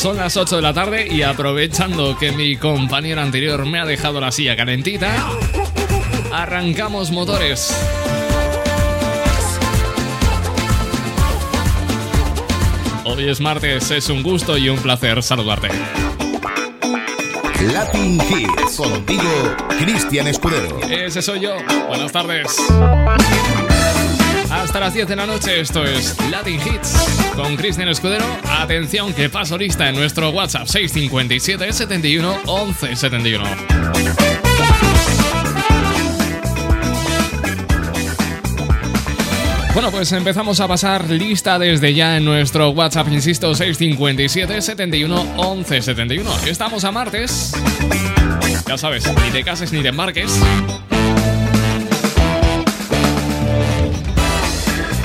son las 8 de la tarde y aprovechando que mi compañero anterior me ha dejado la silla calentita, arrancamos motores. Hoy es martes, es un gusto y un placer saludarte. Latin Hits, contigo, Cristian Escudero. Ese soy yo. Buenas tardes. Hasta las 10 de la noche, esto es Latin Hits con Cristian Escudero. Atención que paso lista en nuestro WhatsApp 657 71 11 71. Bueno, pues empezamos a pasar lista desde ya en nuestro WhatsApp, insisto, 657 71 11 71. Estamos a martes. Ya sabes, ni te cases ni te embarques.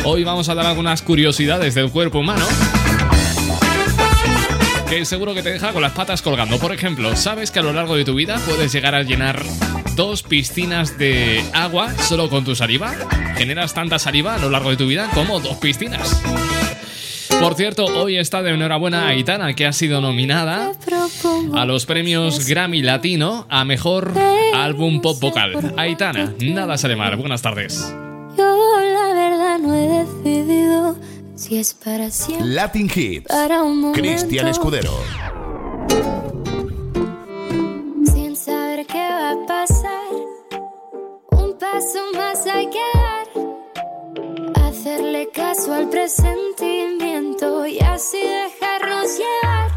Hoy vamos a dar algunas curiosidades del cuerpo humano que seguro que te deja con las patas colgando. Por ejemplo, ¿sabes que a lo largo de tu vida puedes llegar a llenar dos piscinas de agua solo con tu saliva? Generas tanta saliva a lo largo de tu vida como dos piscinas. Por cierto, hoy está de enhorabuena Aitana, que ha sido nominada a los premios Grammy Latino a Mejor Álbum Pop Vocal. Aitana, nada sale mal. Buenas tardes no he decidido si es para siempre. Latin Hits. Cristian Escudero. Sin saber qué va a pasar, un paso más hay que dar. Hacerle caso al presentimiento y así dejarnos llevar.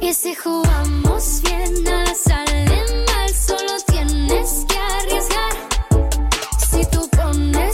Y si jugamos bien, nada sale mal, solo tienes que arriesgar. Si tú pones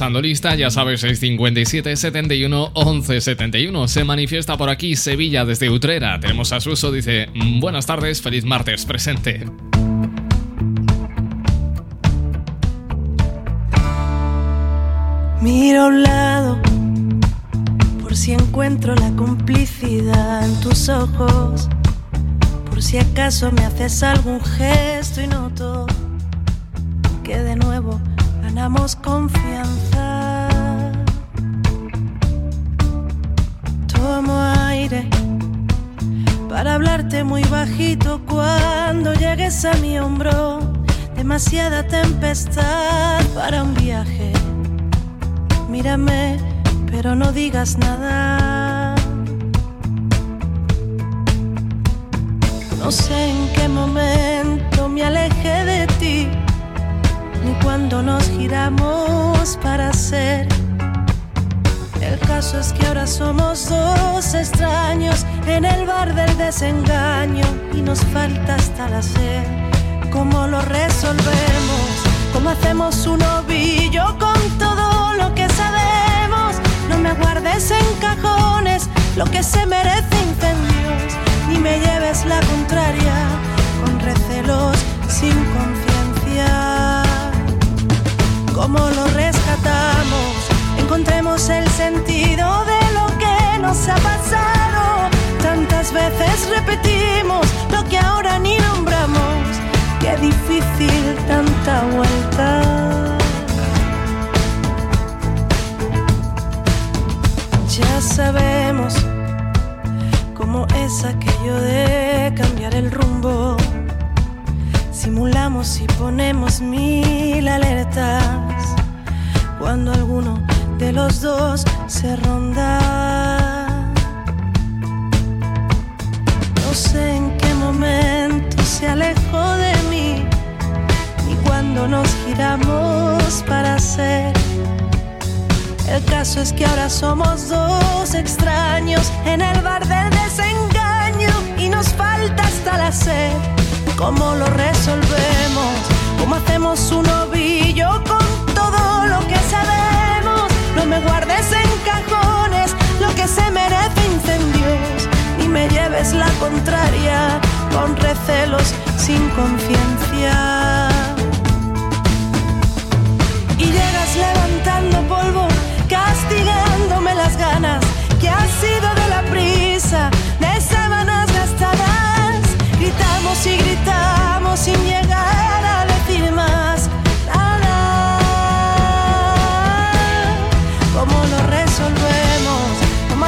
pues estamos pasando lista, ya sabes, 657 71 11 71. Se manifiesta por aquí Sevilla desde Utrera. Tenemos a Suso, dice, buenas tardes, feliz martes, presente. Miro a un lado por si encuentro la complicidad en tus ojos, por si acaso me haces algún gesto ¿Cómo lo resolvemos? ¿Cómo hacemos un ovillo con todo lo que sabemos? No me guardes en cajones lo que se merece incendios, ni me lleves la contraria con recelos sin conciencia. ¿Cómo lo rescatamos? encontremos el sentido de lo que nos ha pasado. Tantas veces repetimos lo que ahora ni nombramos. Qué difícil tanta vuelta. Ya sabemos cómo es aquello de cambiar el rumbo. Simulamos y ponemos mil alertas cuando alguno de los dos se ronda. No sé en qué momento se alejó cuando nos giramos para ser. El caso es que ahora somos dos extraños en el bar del desengaño y nos falta hasta la sed. ¿Cómo lo resolvemos? ¿Cómo hacemos un ovillo con todo lo que sabemos? No me guardes en cajones lo que se merece incendios, ni me lleves la contraria con recelos sin conciencia. Que ha sido de la prisa, de sábanas gastadas. Gritamos y gritamos sin llegar a decir más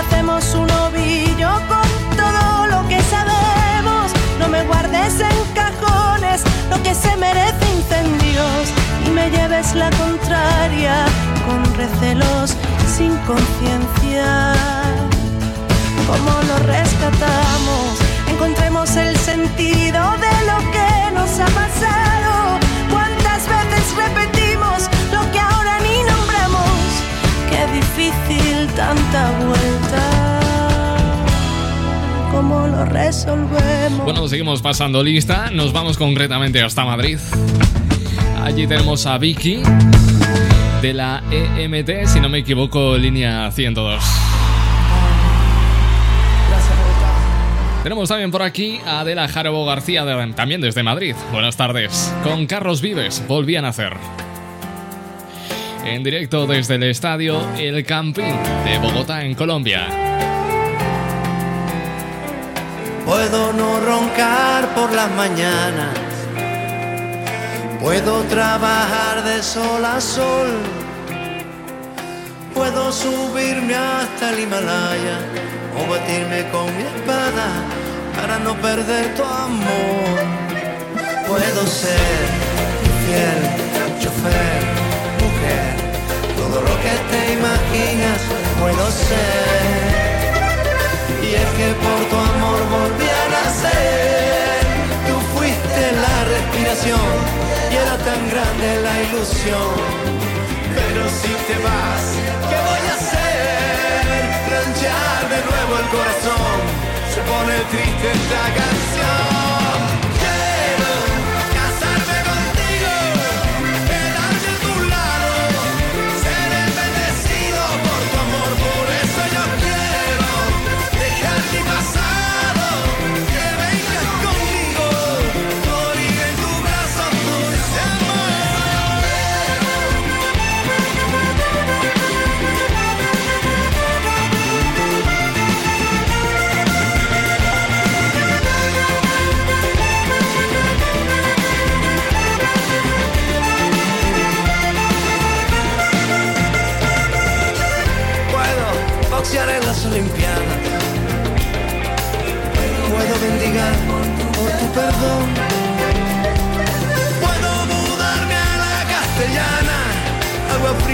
hacemos un ovillo con todo lo que sabemos. No me guardes en cajones lo que se merece incendios y me lleves la contraria con recelos sin conciencia. ¿Cómo lo rescatamos? Encontremos el sentido de lo que nos ha pasado. ¿Cuántas veces repetimos lo que ahora ni nombramos? Qué difícil tanta vuelta. ¿Cómo lo resolvemos? Bueno, seguimos pasando lista. Nos vamos concretamente hasta Madrid. Allí tenemos a Vicky de la EMT, si no me equivoco, línea 102. Tenemos también por aquí a Adela Jarobo García, también desde Madrid. Buenas tardes. Con Carlos Vives, volvían a hacer en directo desde el estadio El Campín de Bogotá, en Colombia. Puedo no roncar por las mañanas, puedo trabajar de sol a sol, puedo subirme hasta el Himalaya o batirme con mi espada para no perder tu amor. Puedo ser fiel chofer todo lo que te imaginas puedo ser. Y es que por tu amor volví y era tan grande la ilusión. Pero si te vas, ¿qué voy a hacer? Ranchar de nuevo el corazón. Se pone triste esta canción.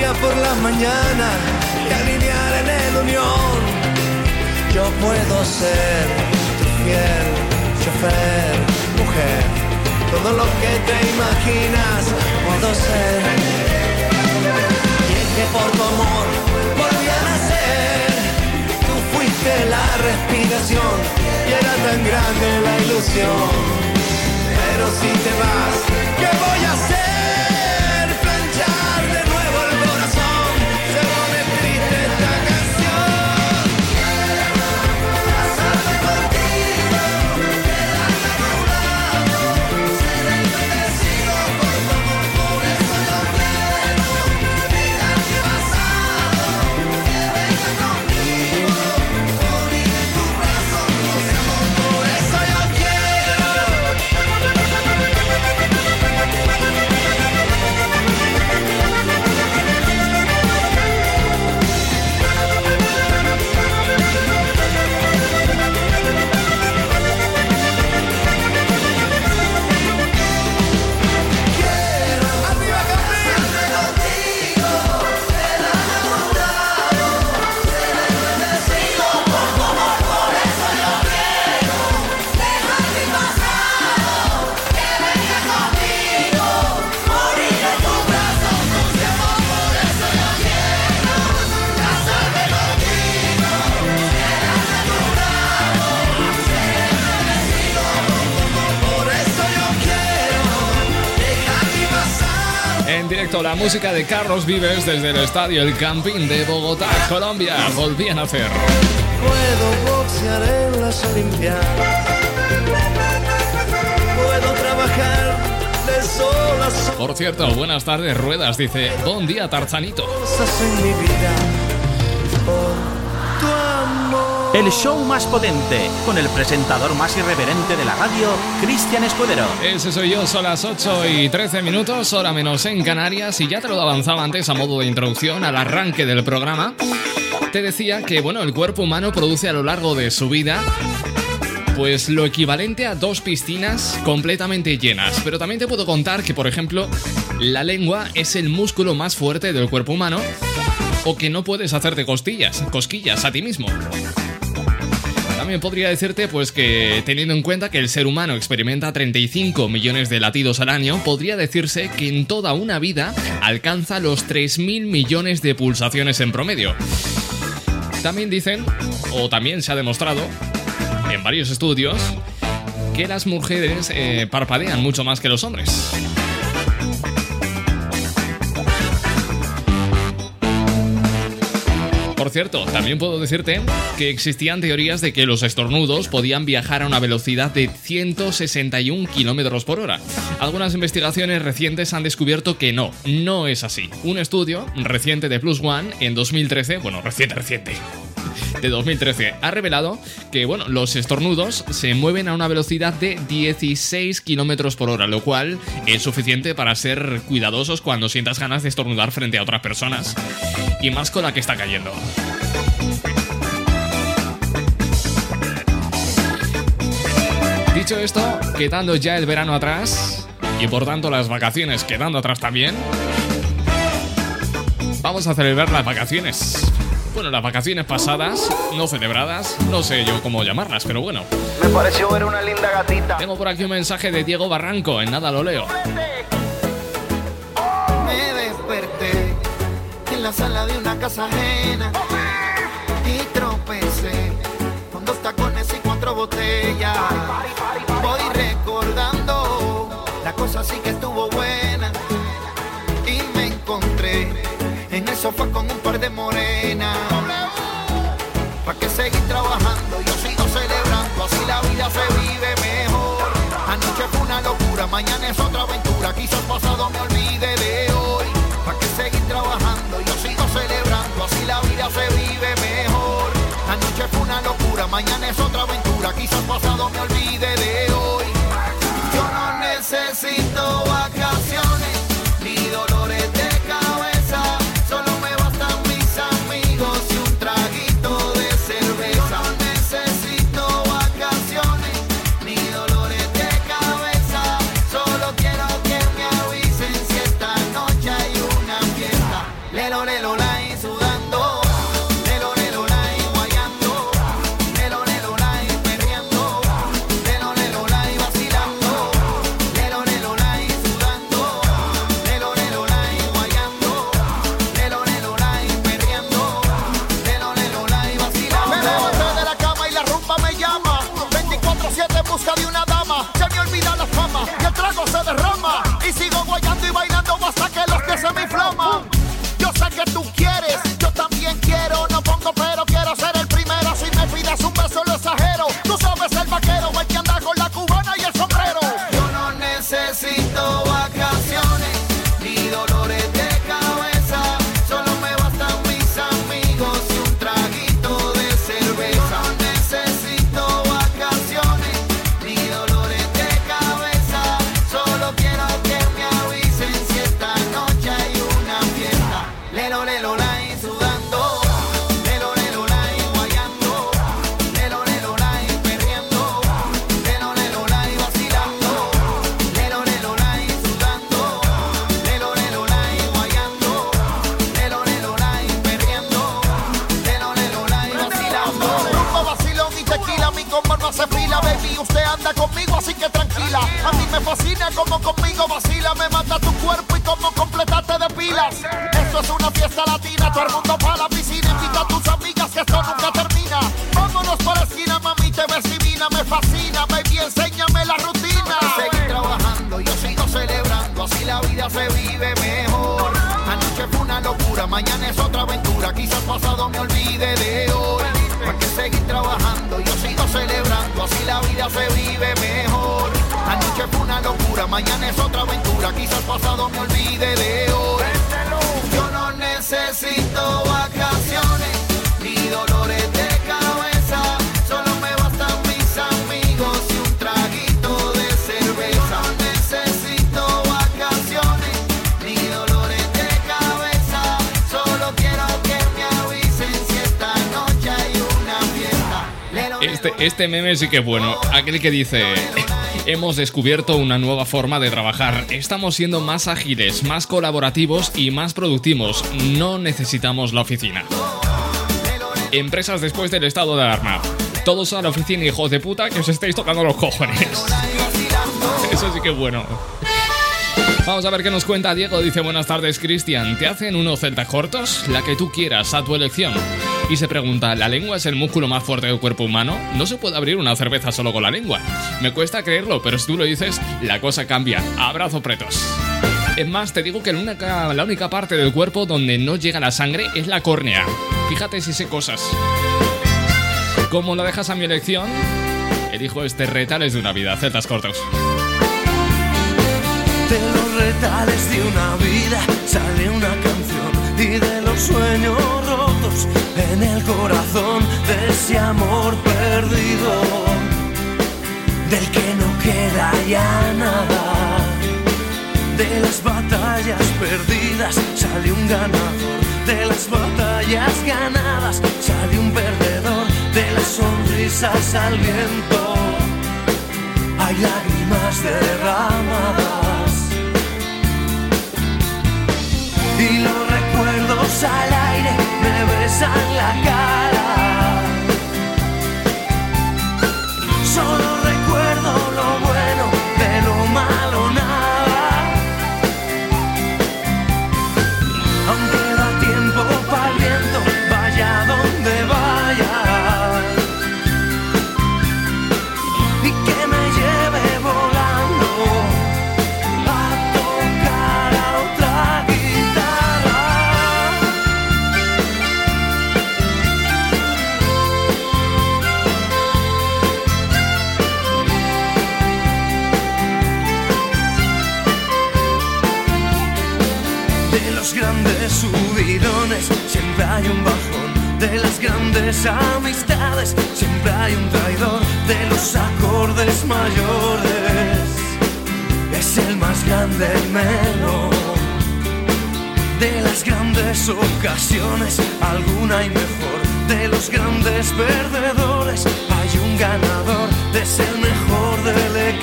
Por la mañana y alinear en el unión. Yo puedo ser tu fiel chofer, mujer, todo lo que te imaginas puedo ser. Y es que por tu amor volví a nacer, tú fuiste la respiración y era tan grande la ilusión. Pero si te vas, ¿qué voy a hacer? Directo la música de Carlos Vives desde el estadio El Campín de Bogotá, Colombia. Volvían a hacer. Puedo boxear en las Olimpiadas. Puedo trabajar de sol a sol. Por cierto, buenas tardes, Ruedas. Dice, buen día, Tarzanito. Cosas en mi vida. El show más potente, con el presentador más irreverente de la radio, Cristian Escudero. Ese soy yo, son las 8 y 13 minutos, hora menos en Canarias, y ya te lo avanzaba antes a modo de introducción al arranque del programa. Te decía que, bueno, el cuerpo humano produce a lo largo de su vida pues lo equivalente a dos piscinas completamente llenas. Pero también te puedo contar que, por ejemplo, la lengua es el músculo más fuerte del cuerpo humano o que no puedes hacerte costillas, cosquillas a ti mismo. También podría decirte pues que teniendo en cuenta que el ser humano experimenta 35 millones de latidos al año, podría decirse que en toda una vida alcanza los 3.000 millones de pulsaciones en promedio. También dicen, o también se ha demostrado, en varios estudios, que las mujeres eh, parpadean mucho más que los hombres. Por cierto, también puedo decirte que existían teorías de que los estornudos podían viajar a una velocidad de 161 kilómetros por hora. Algunas investigaciones recientes han descubierto que no, no es así. Un estudio reciente de Plus One en 2013, bueno, reciente, reciente, de 2013 ha revelado que bueno, los estornudos se mueven a una velocidad de 16 kilómetros por hora, lo cual es suficiente para ser cuidadosos cuando sientas ganas de estornudar frente a otras personas. Y más con la que está cayendo. Dicho esto, quedando ya el verano atrás y por tanto las vacaciones quedando atrás también, vamos a celebrar las vacaciones. Bueno, las vacaciones pasadas, no celebradas, no sé yo cómo llamarlas, pero bueno. Me pareció ver una linda gatita. Tengo por aquí un mensaje de Diego Barranco, en nada lo leo. Me desperté en la sala de una casa ajena y tropecé con dos tacones y cuatro botellas. Voy recordando, la cosa sí que estuvo buena sofá con un par de morenas. ¿Para qué seguir trabajando? Yo sigo celebrando, así la vida se vive mejor. Anoche fue una locura, mañana es otra aventura. Quizás pasado me olvide de hoy. ¿Para qué seguir trabajando? Yo sigo celebrando, así la vida se vive mejor. Anoche fue una locura, mañana es otra aventura. Quizás pasado me olvide de hoy. Yo no necesito vacaciones conmigo, así que tranquila. A mí me fascina como conmigo vacila. Me mata tu cuerpo y como completaste de pilas. Esto es una fiesta latina, todo el mundo para la piscina. Invita a tus amigas que esto nunca termina. Vámonos por la esquina, mami, te ves divina, me fascina. Baby, enséñame la rutina. Seguir trabajando, yo sigo celebrando, así la vida se vive mejor. Anoche fue una locura, mañana es otra aventura. Quizás pasado me olvide se vive mejor. Anoche fue una locura, mañana es otra aventura. Quizás pasado me olvide de hoy. Yo no necesito vacaciones Este, meme sí que es bueno. Aquel que dice... Hemos descubierto una nueva forma de trabajar. Estamos siendo más ágiles, más colaborativos y más productivos. No necesitamos la oficina. Empresas después del estado de alarma. Todos a la oficina, hijos de puta, que os estáis tocando los cojones. Eso sí que bueno. Vamos a ver qué nos cuenta Diego. Dice, buenas tardes, Cristian. ¿Te hacen unos celtas cortos? La que tú quieras, a tu elección. Y se pregunta, ¿la lengua es el músculo más fuerte del cuerpo humano? No se puede abrir una cerveza solo con la lengua. Me cuesta creerlo, pero si tú lo dices, la cosa cambia. Abrazo pretos. Es más, te digo que la única, la parte del cuerpo donde no llega la sangre es la córnea. Fíjate si sé cosas. Como lo dejas a mi elección, elijo este retales de una vida. Celtas cortos. Retales de una vida sale una canción y de los sueños rotos en el corazón de ese amor perdido, del que no queda ya nada. De las batallas perdidas sale un ganador, de las batallas ganadas sale un perdedor, de las sonrisas al viento hay lágrimas derramadas. Y los recuerdos al aire me besan la cara. Solo recuerdo lo bueno, subidones siempre hay un bajón. De las grandes amistades siempre hay un traidor. De los acordes mayores es el más grande el menor. De las grandes ocasiones alguna hay mejor. De los grandes perdedores hay un ganador. De ser mejor del equipo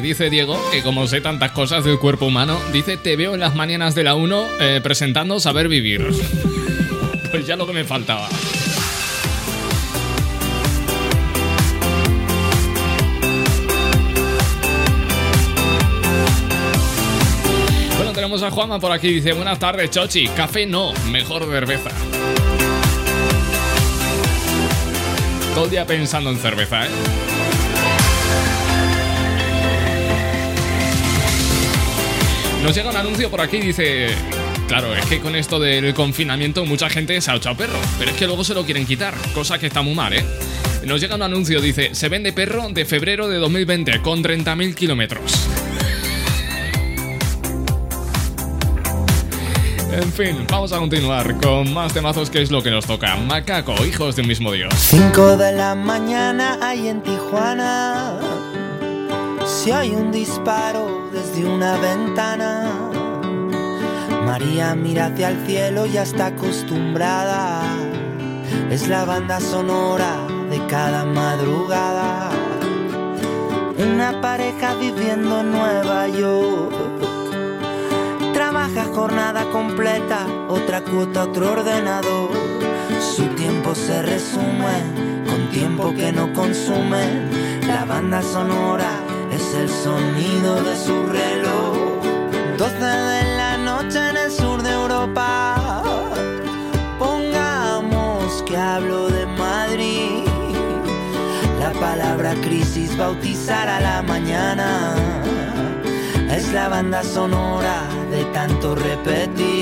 Dice Diego que como sé tantas cosas del cuerpo humano, dice te veo en las mañanas de la 1 eh, presentando Saber Vivir. pues ya lo que me faltaba. Bueno, tenemos a Juanma por aquí, dice buenas tardes Chochi, café no, mejor cerveza. Todo el día pensando en cerveza, ¿eh? Nos llega un anuncio por aquí, dice... Claro, es que con esto del confinamiento mucha gente se ha echado perro, pero es que luego se lo quieren quitar, cosa que está muy mal, ¿eh? Nos llega un anuncio, dice, se vende perro de febrero de 2020 con 30.000 kilómetros. En fin, vamos a continuar con más temazos que es lo que nos toca. Macaco, hijos de un mismo Dios. 5 de la mañana hay en Tijuana. Si hay un disparo desde una ventana. María mira hacia el cielo, ya está acostumbrada. Es la banda sonora de cada madrugada. Una pareja viviendo en Nueva York. Trabaja jornada completa, otra cuota, otro ordenador. Su tiempo se resume con tiempo que no consume. La banda sonora es el sonido de su reloj. 12 de la noche en el sur de Europa. Pongamos que hablo de Madrid. La palabra crisis bautizar a la mañana. Es la banda sonora de tanto repetir.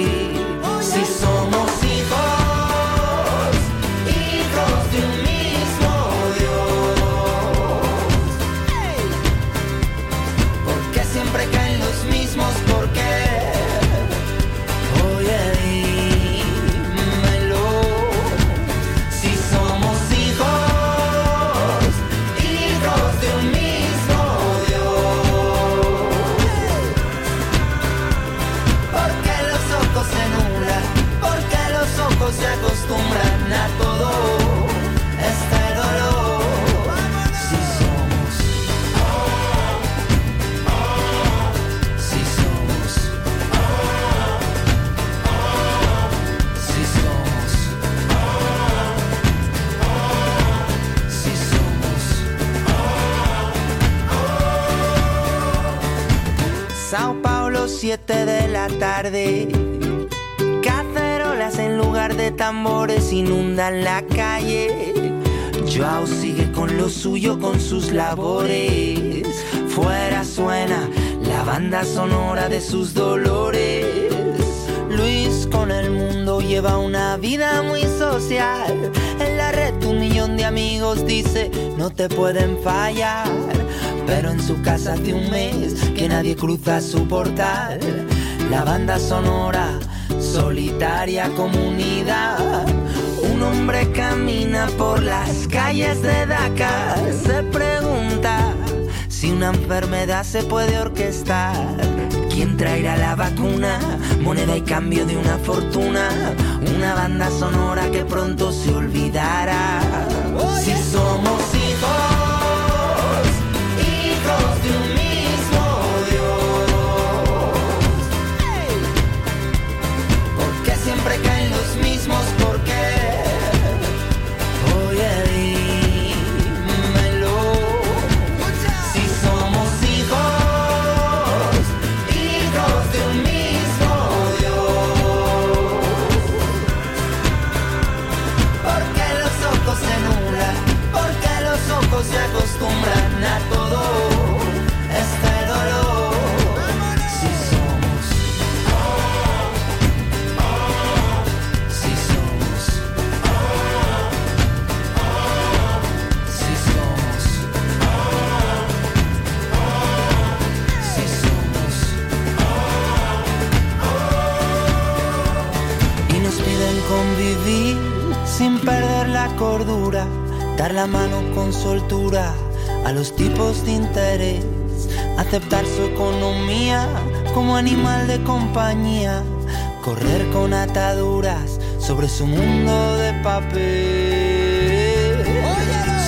Tarde. Cacerolas en lugar de tambores inundan la calle. Joao sigue con lo suyo, con sus labores. Fuera suena la banda sonora de sus dolores. Luis con el mundo lleva una vida muy social. En la red un millón de amigos dice no te pueden fallar. Pero en su casa hace un mes que nadie cruza su portal. La banda sonora, solitaria comunidad. Un hombre camina por las calles de Dakar. Se pregunta si una enfermedad se puede orquestar. ¿Quién traerá la vacuna? Moneda y cambio de una fortuna. Una banda sonora que pronto se olvidará. Si somos hijos, cordura, dar la mano con soltura a los tipos de interés, aceptar su economía como animal de compañía, correr con ataduras sobre su mundo de papel.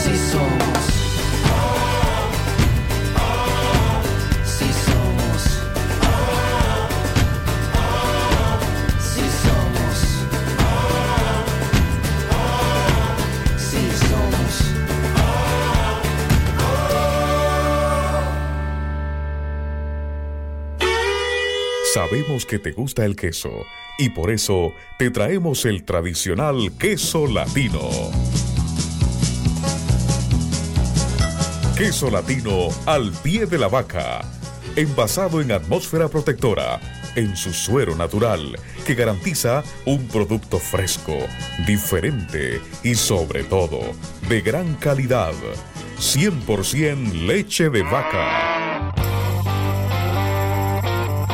Si somos, Sabemos que te gusta el queso y por eso te traemos el tradicional queso latino. Queso latino al pie de la vaca, envasado en atmósfera protectora, en su suero natural, que garantiza un producto fresco, diferente y sobre todo de gran calidad. 100% leche de vaca.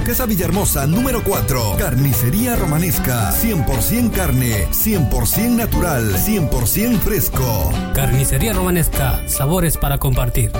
Duquesa Villahermosa, número 4. Carnicería Romanesca. 100% carne, 100% natural, 100% fresco. Carnicería Romanesca. Sabores para compartir.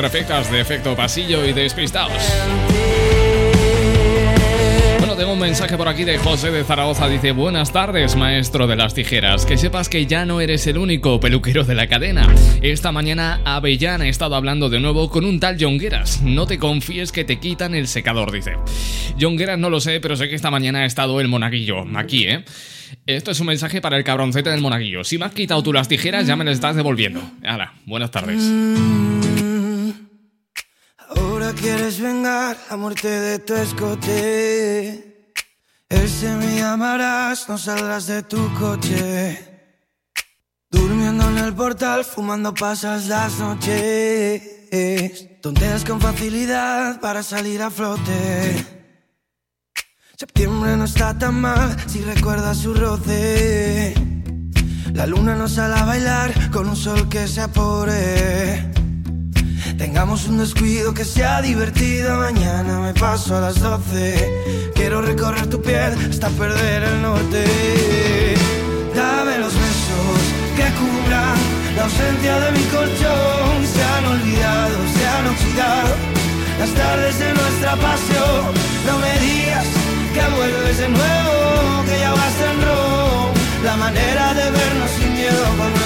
Perfectas de efecto pasillo y despistados. Bueno, tengo un mensaje por aquí de José de Zaragoza. Dice, buenas tardes, maestro de las tijeras. Que sepas que ya no eres el único peluquero de la cadena. Esta mañana Avellán ha estado hablando de nuevo con un tal Jongueras. No te confíes que te quitan el secador, dice. Jongueras no lo sé, pero sé que esta mañana ha estado el monaguillo aquí, ¿eh? Esto es un mensaje para el cabroncete del monaguillo. Si me has quitado tú las tijeras, ya me las estás devolviendo. Hala, buenas tardes. Quieres vengar la muerte de tu escote. Ese me llamarás, no saldrás de tu coche. Durmiendo en el portal, fumando pasas las noches. Tonteas con facilidad para salir a flote. Septiembre no está tan mal si recuerdas su roce. La luna nos sale a bailar con un sol que se apore. Tengamos un descuido que sea divertido. Mañana me paso a las 12. Quiero recorrer tu piel hasta perder el norte. Dame los besos que cubran la ausencia de mi colchón. Se han olvidado, se han oxidado las tardes de nuestra pasión. No me digas que vuelves de nuevo, que ya vas en rojo. La manera de vernos sin miedo cuando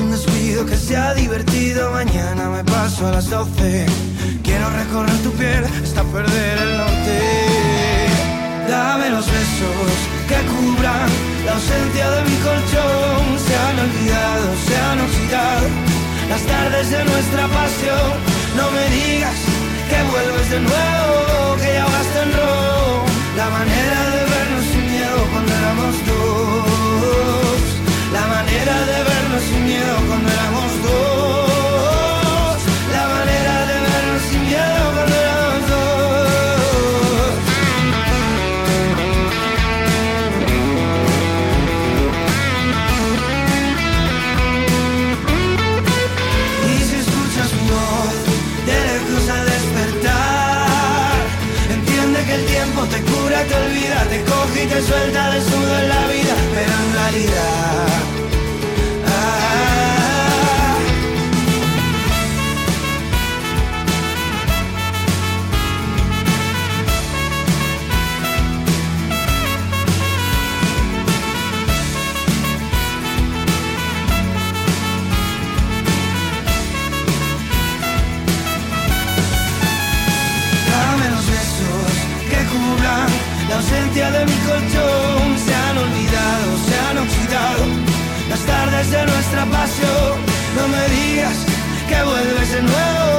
un descuido que sea divertido. Mañana me paso a las 12. Quiero recorrer tu piel hasta perder el norte. Dame los besos que cubran la ausencia de mi colchón. Se han olvidado, se han oxidado las tardes de nuestra pasión. No me digas que vuelves de nuevo, que ya vas en rojo. La manera de vernos sin miedo cuando éramos dos. La manera de y te suelta desnudo en la vida, pero en realidad. No me digas que vuelves de nuevo,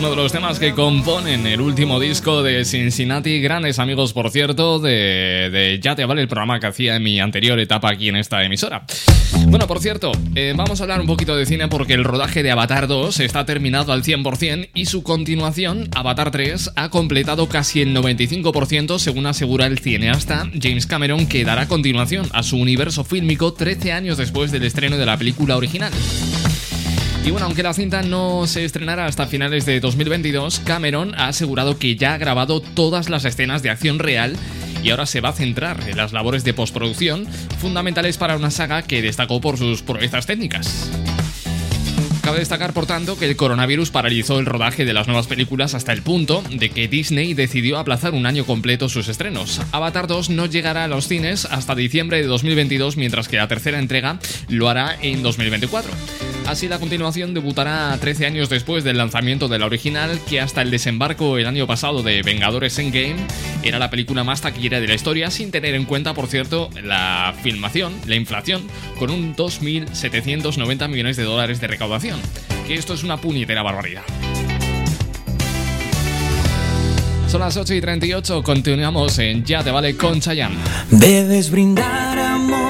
uno de los temas que componen el último disco de Cincinnati. Grandes amigos, por cierto, de, de Ya te vale el programa que hacía en mi anterior etapa aquí en esta emisora. Bueno, por cierto, eh, vamos a hablar un poquito de cine porque el rodaje de Avatar 2 está terminado al 100% y su continuación, Avatar 3, ha completado casi el 95% según asegura el cineasta James Cameron que dará continuación a su universo fílmico 13 años después del estreno de la película original. Y bueno, aunque la cinta no se estrenará hasta finales de 2022, Cameron ha asegurado que ya ha grabado todas las escenas de acción real y ahora se va a centrar en las labores de postproducción, fundamentales para una saga que destacó por sus proezas técnicas. Cabe destacar, por tanto, que el coronavirus paralizó el rodaje de las nuevas películas hasta el punto de que Disney decidió aplazar un año completo sus estrenos. Avatar 2 no llegará a los cines hasta diciembre de 2022, mientras que la tercera entrega lo hará en 2024. Así, la continuación debutará 13 años después del lanzamiento de la original, que hasta el desembarco el año pasado de Vengadores Endgame era la película más taquillera de la historia, sin tener en cuenta, por cierto, la filmación, la inflación, con un 2.790 millones de dólares de recaudación que esto es una puñetera barbaridad. Son las 8 y 38, continuamos en Ya te vale con Chayanne. Debes brindar amor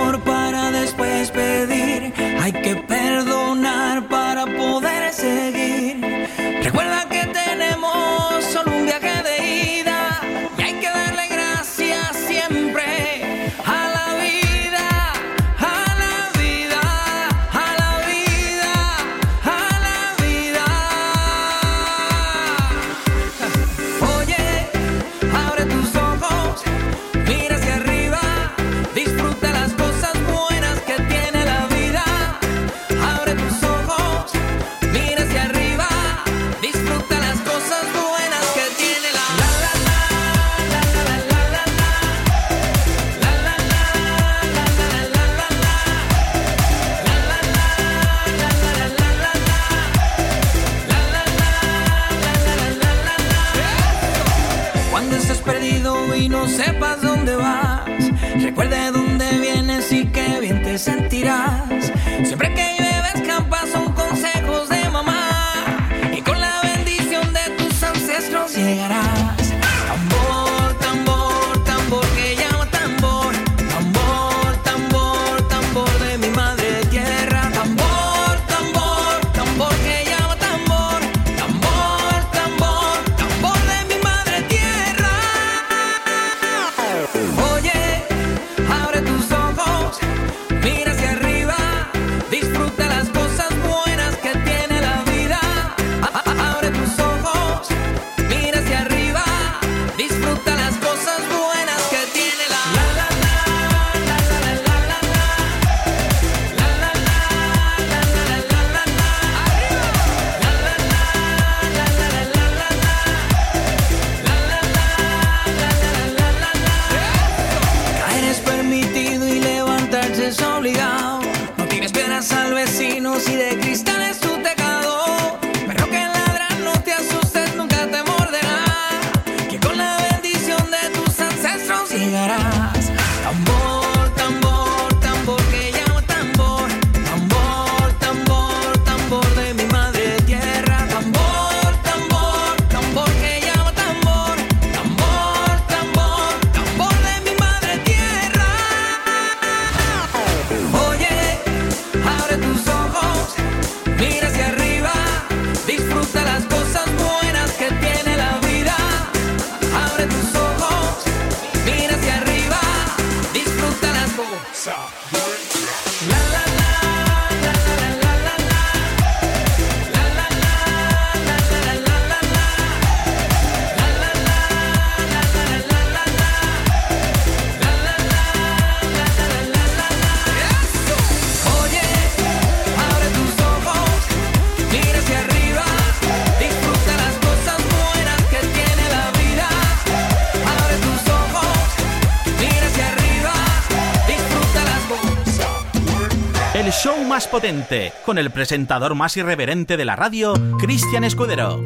potente, con el presentador más irreverente de la radio, Cristian Escudero.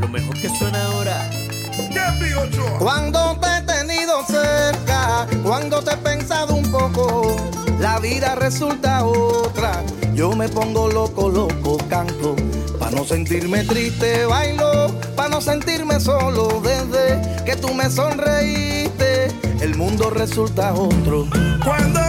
Lo mejor que suena ahora. Cuando te he tenido cerca, cuando te he pensado un poco, la vida resulta otra yo me pongo loco, loco, canto. Pa' no sentirme triste, bailo. Pa' no sentirme solo desde que tú me sonreíste. El mundo resulta otro. Cuando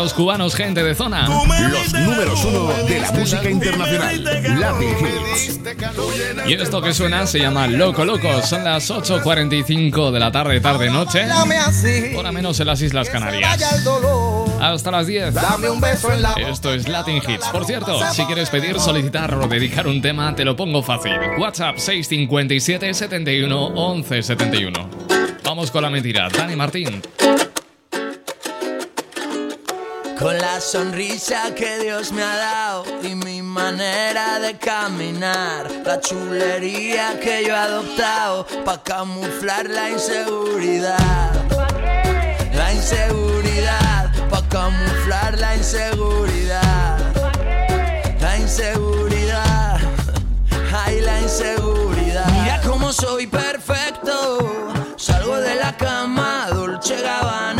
Los cubanos, gente de zona. Los números uno de la música internacional, Latin Hits. Y esto que suena se llama Loco Loco. Son las 8.45 de la tarde, tarde, noche. Hora menos en las Islas Canarias. Hasta las 10. Dame un beso en la. Esto es Latin Hits. Por cierto, si quieres pedir, solicitar o dedicar un tema, te lo pongo fácil. WhatsApp 657 71 11 71. Vamos con la mentira. Dani Martín. Con la sonrisa que Dios me ha dado y mi manera de caminar, la chulería que yo he adoptado para camuflar la inseguridad. La inseguridad, para camuflar la inseguridad. La inseguridad, hay la inseguridad. Mira cómo soy perfecto, salgo de la cama, dulce Gabbana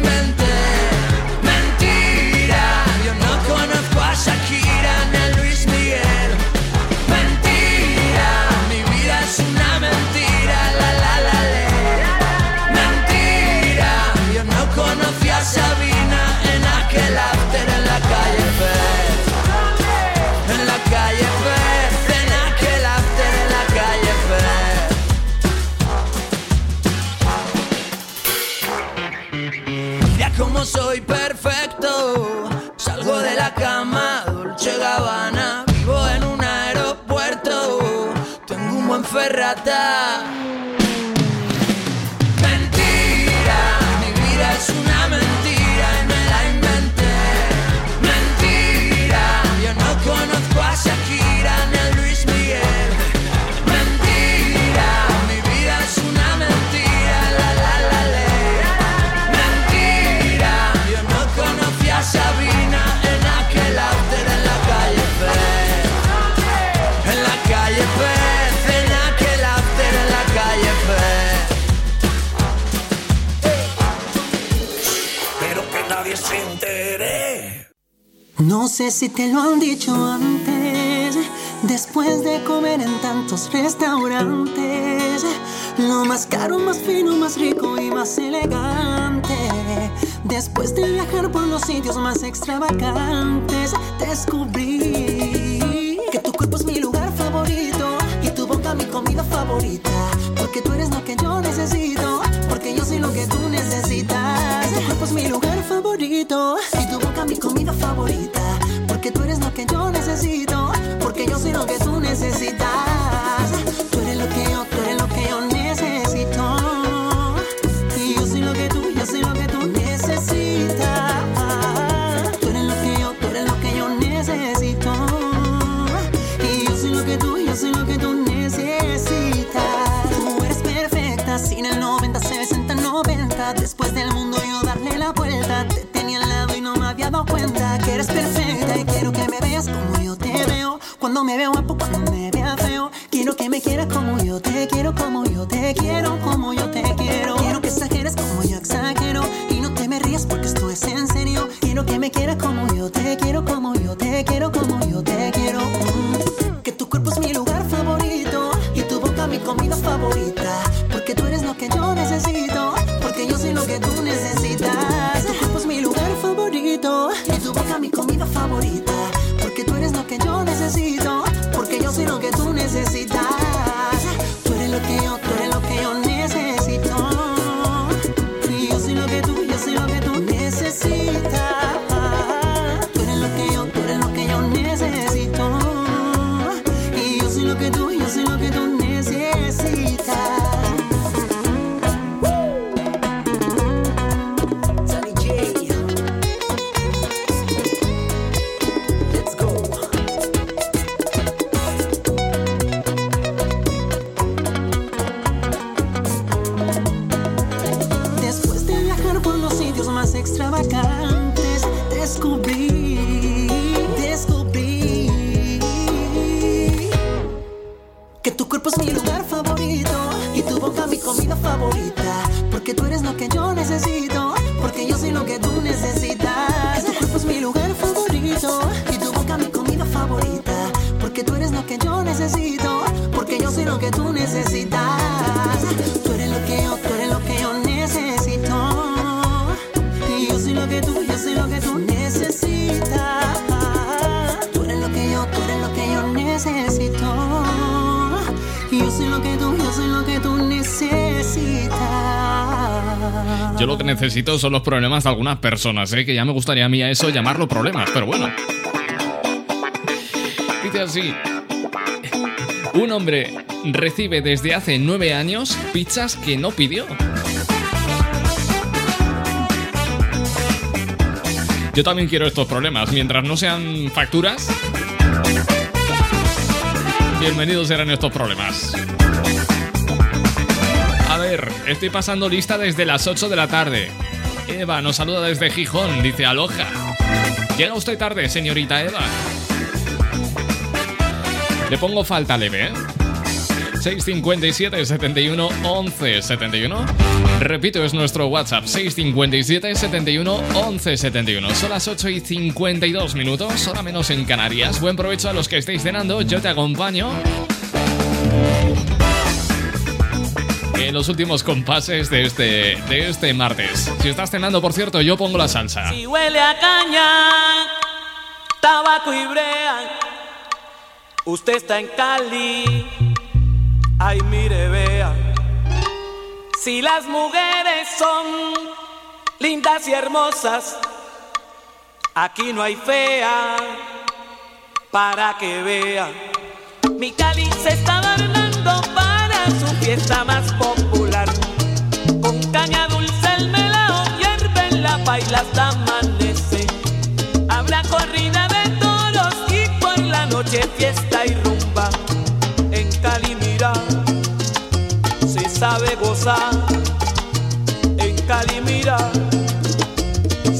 Tu acha que Pirata. No sé si te lo han dicho antes, después de comer en tantos restaurantes, lo más caro, más fino, más rico y más elegante. Después de viajar por los sitios más extravagantes, descubrí necesito son los problemas de algunas personas, ¿eh? que ya me gustaría a mí a eso llamarlo problemas, pero bueno. Dice así. Un hombre recibe desde hace nueve años pizzas que no pidió. Yo también quiero estos problemas, mientras no sean facturas. Bienvenidos serán estos problemas. Estoy pasando lista desde las 8 de la tarde. Eva nos saluda desde Gijón, dice Aloja. Llega usted tarde, señorita Eva. Le pongo falta leve, ¿eh? 657 71 11 71. Repito, es nuestro WhatsApp 657 71 11 71. Son las 8 y 52 minutos, hora menos en Canarias. Buen provecho a los que estéis cenando, yo te acompaño. En los últimos compases de este, de este martes. Si estás cenando, por cierto, yo pongo la salsa. Si huele a caña, tabaco y brea, usted está en Cali. Ay, mire, vea. Si las mujeres son lindas y hermosas, aquí no hay fea para que vea. Mi Cali se está adornando para su fiesta más popular. Baila hasta amanece. Habrá corrida de toros y por la noche fiesta y rumba. En Cali mira, se sabe gozar. En Cali mira,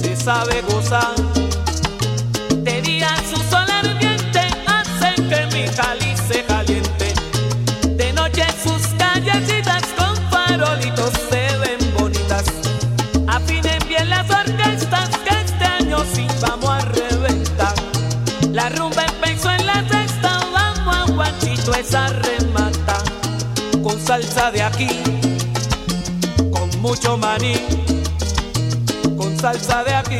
se sabe gozar. Rumba empezó en la sexta, vamos a guanchito esa remata. Con salsa de aquí, con mucho maní. Con salsa de aquí,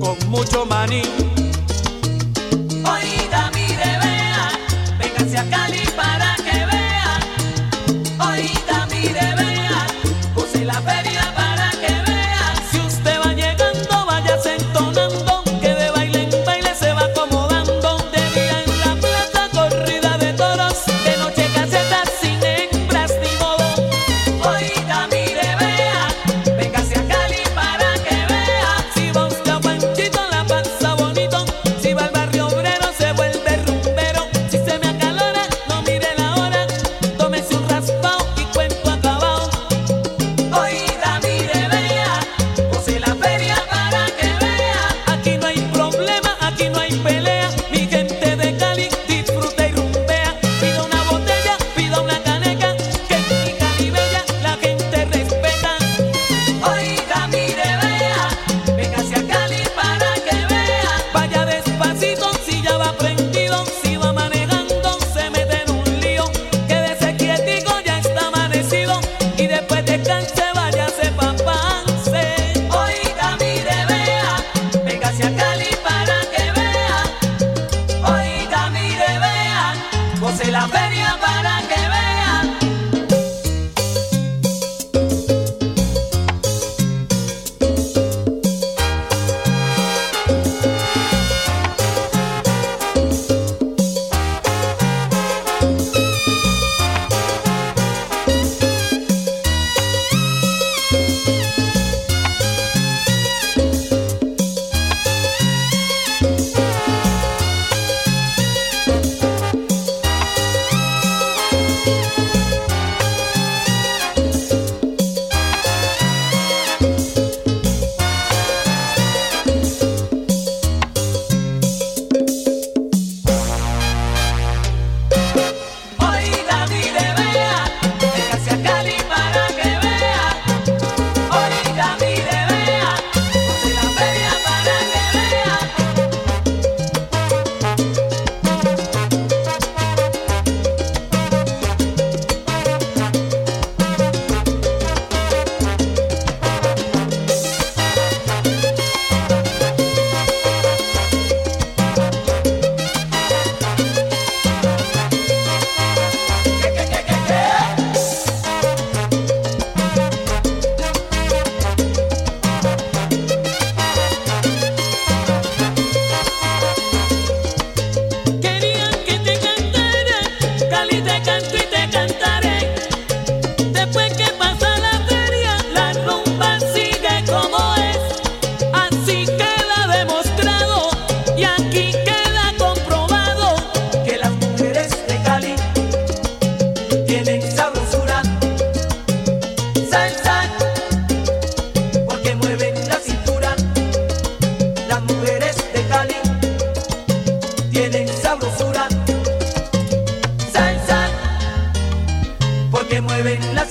con mucho maní. Oiga, mire, vea, véngase a Cali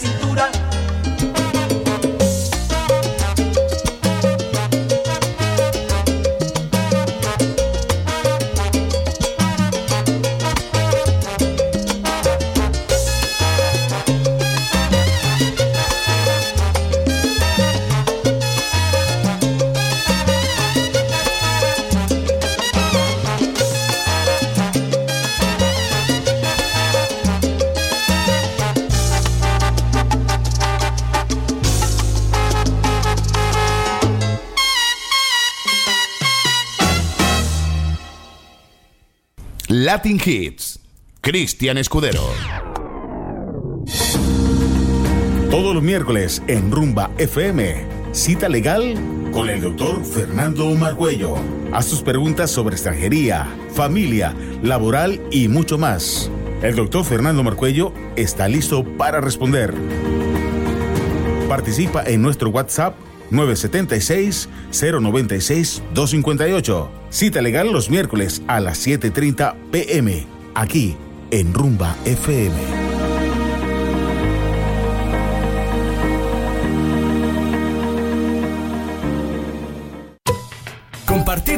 cintura. Latin Hits. Cristian Escudero. Todos los miércoles en Rumba FM. Cita legal con el doctor Fernando Margüello. Haz tus preguntas sobre extranjería, familia, laboral y mucho más. El doctor Fernando Marcuello está listo para responder. Participa en nuestro WhatsApp 976-096-258. Cita legal los miércoles a las 7.30 pm, aquí en Rumba FM.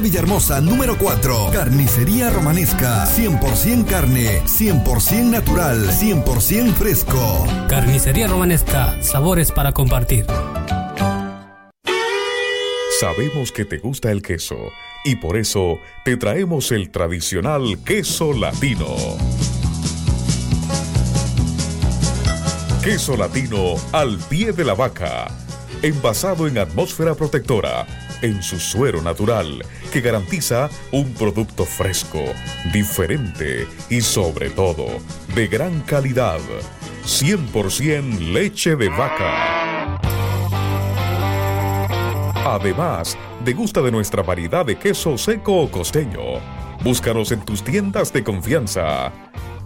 Villahermosa número 4. Carnicería romanesca, 100% carne, 100% natural, 100% fresco. Carnicería romanesca, sabores para compartir. Sabemos que te gusta el queso y por eso te traemos el tradicional queso latino. Queso latino al pie de la vaca, envasado en atmósfera protectora, en su suero natural, que garantiza un producto fresco, diferente y sobre todo de gran calidad. 100% leche de vaca. Además, degusta de nuestra variedad de queso seco o costeño. Búscanos en tus tiendas de confianza.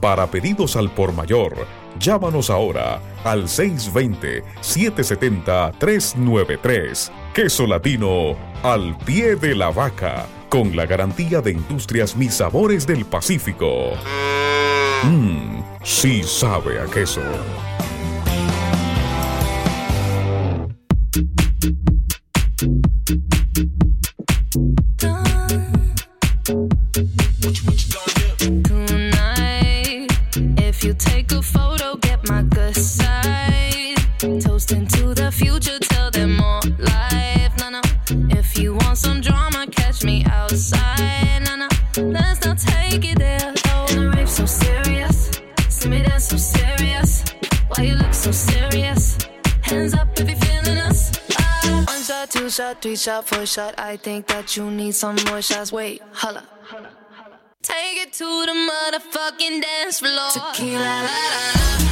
Para pedidos al por mayor, llámanos ahora al 620-770-393. Queso latino al pie de la vaca, con la garantía de Industrias Mis Sabores del Pacífico. Mmm, sí sabe a queso. You take a photo, get my good side. Toasting to the future, tell them more life. No, no. If you want some drama, catch me outside. No, no. Let's not take it there. Oh, and the rave so serious. See me dance so serious. Why you look so serious? Hands up if you're feeling us. Ah. One shot, two shot, three shot, four shot. I think that you need some more shots. Wait, holla. Take it to the motherfucking dance floor. Tequila, la, la, la.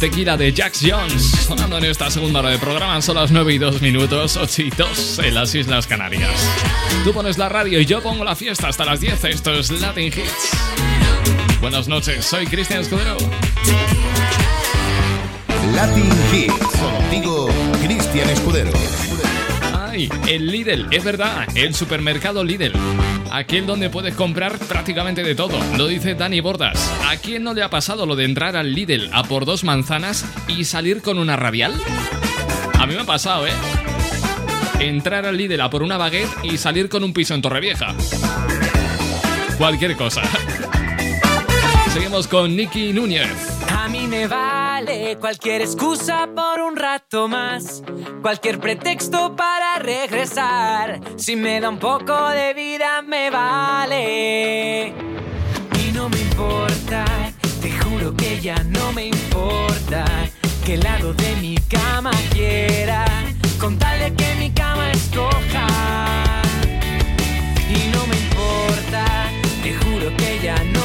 Tequila de Jax Jones, sonando en esta segunda hora de programa. Son las 9 y 2 minutos, 8 y 2 en las Islas Canarias. Tú pones la radio y yo pongo la fiesta hasta las 10. Esto es Latin Hits. Buenas noches, soy Cristian Escudero. Latin Hits. Contigo, Cristian Escudero. Ay, el Lidl, es verdad, el supermercado Lidl. Aquel donde puedes comprar prácticamente de todo, lo dice Dani Bordas. ¿A quién no le ha pasado lo de entrar al Lidl a por dos manzanas y salir con una rabial? A mí me ha pasado, ¿eh? Entrar al Lidl a por una baguette y salir con un piso en Torrevieja. Cualquier cosa. Seguimos con Nicky Núñez. A mí me cualquier excusa por un rato más, cualquier pretexto para regresar. Si me da un poco de vida me vale. Y no me importa, te juro que ya no me importa que lado de mi cama quiera, con tal de que mi cama escoja. Y no me importa, te juro que ya no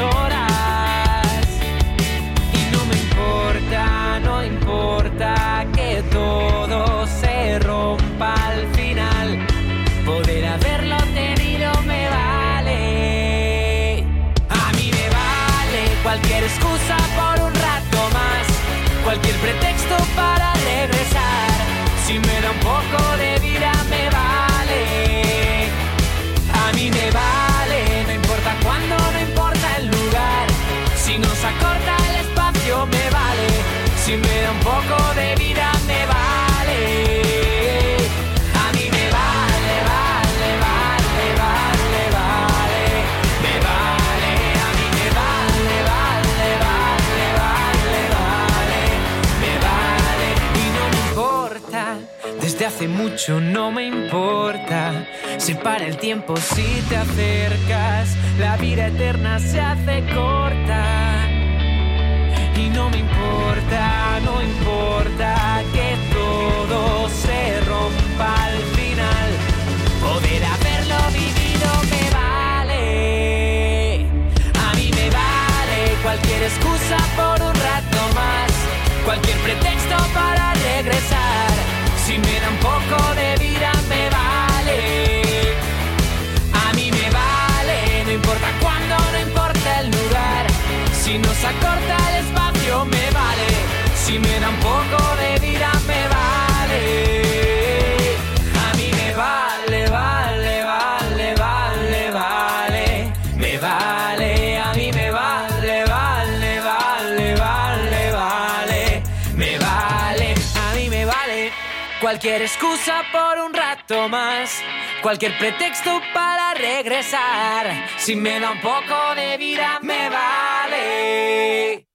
compartir Si me da un poco de vida me vale. A mí me vale, vale, vale, vale, vale. Me vale, a mí me vale, vale, vale, vale, vale. Me vale y no me importa. Desde hace mucho no me importa. Se para el tiempo si te acercas. La vida eterna se hace corta. No importa que todo se rompa al final. Poder haberlo vivido me vale. A mí me vale cualquier excusa por un rato más. Cualquier pretexto para regresar. Si me da un poco de vida me vale. A mí me vale, no importa cuándo, no importa el lugar. Si nos acorta el espacio me vale. Si me da un poco de vida me vale. A mí me vale, vale, vale, vale, vale. Me vale, a mí me vale, vale, vale, vale, vale. Me vale, a mí me vale. Cualquier excusa por un rato más. Cualquier pretexto para regresar. Si me da un poco de vida, me vale.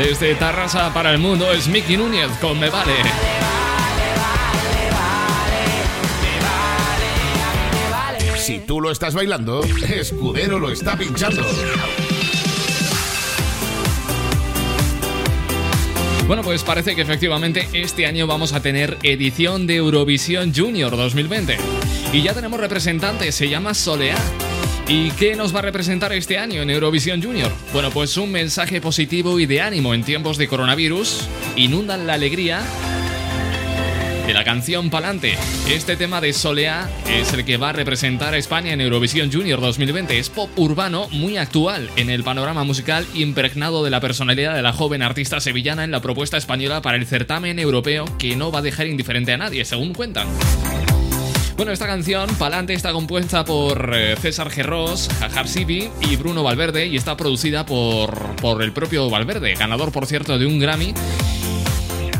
Desde Tarrasa para el mundo es Mickey Núñez con Me Vale. Si tú lo estás bailando, Escudero lo está pinchando. Bueno, pues parece que efectivamente este año vamos a tener edición de Eurovisión Junior 2020. Y ya tenemos representantes, se llama Soleá. ¿Y qué nos va a representar este año en Eurovisión Junior? Bueno, pues un mensaje positivo y de ánimo en tiempos de coronavirus. Inundan la alegría de la canción Palante. Este tema de Soleá es el que va a representar a España en Eurovisión Junior 2020. Es pop urbano muy actual en el panorama musical impregnado de la personalidad de la joven artista sevillana en la propuesta española para el certamen europeo que no va a dejar indiferente a nadie, según cuentan. Bueno, esta canción, Palante, está compuesta por eh, César Gerrós, Jajar Sibi y Bruno Valverde y está producida por, por el propio Valverde, ganador por cierto de un Grammy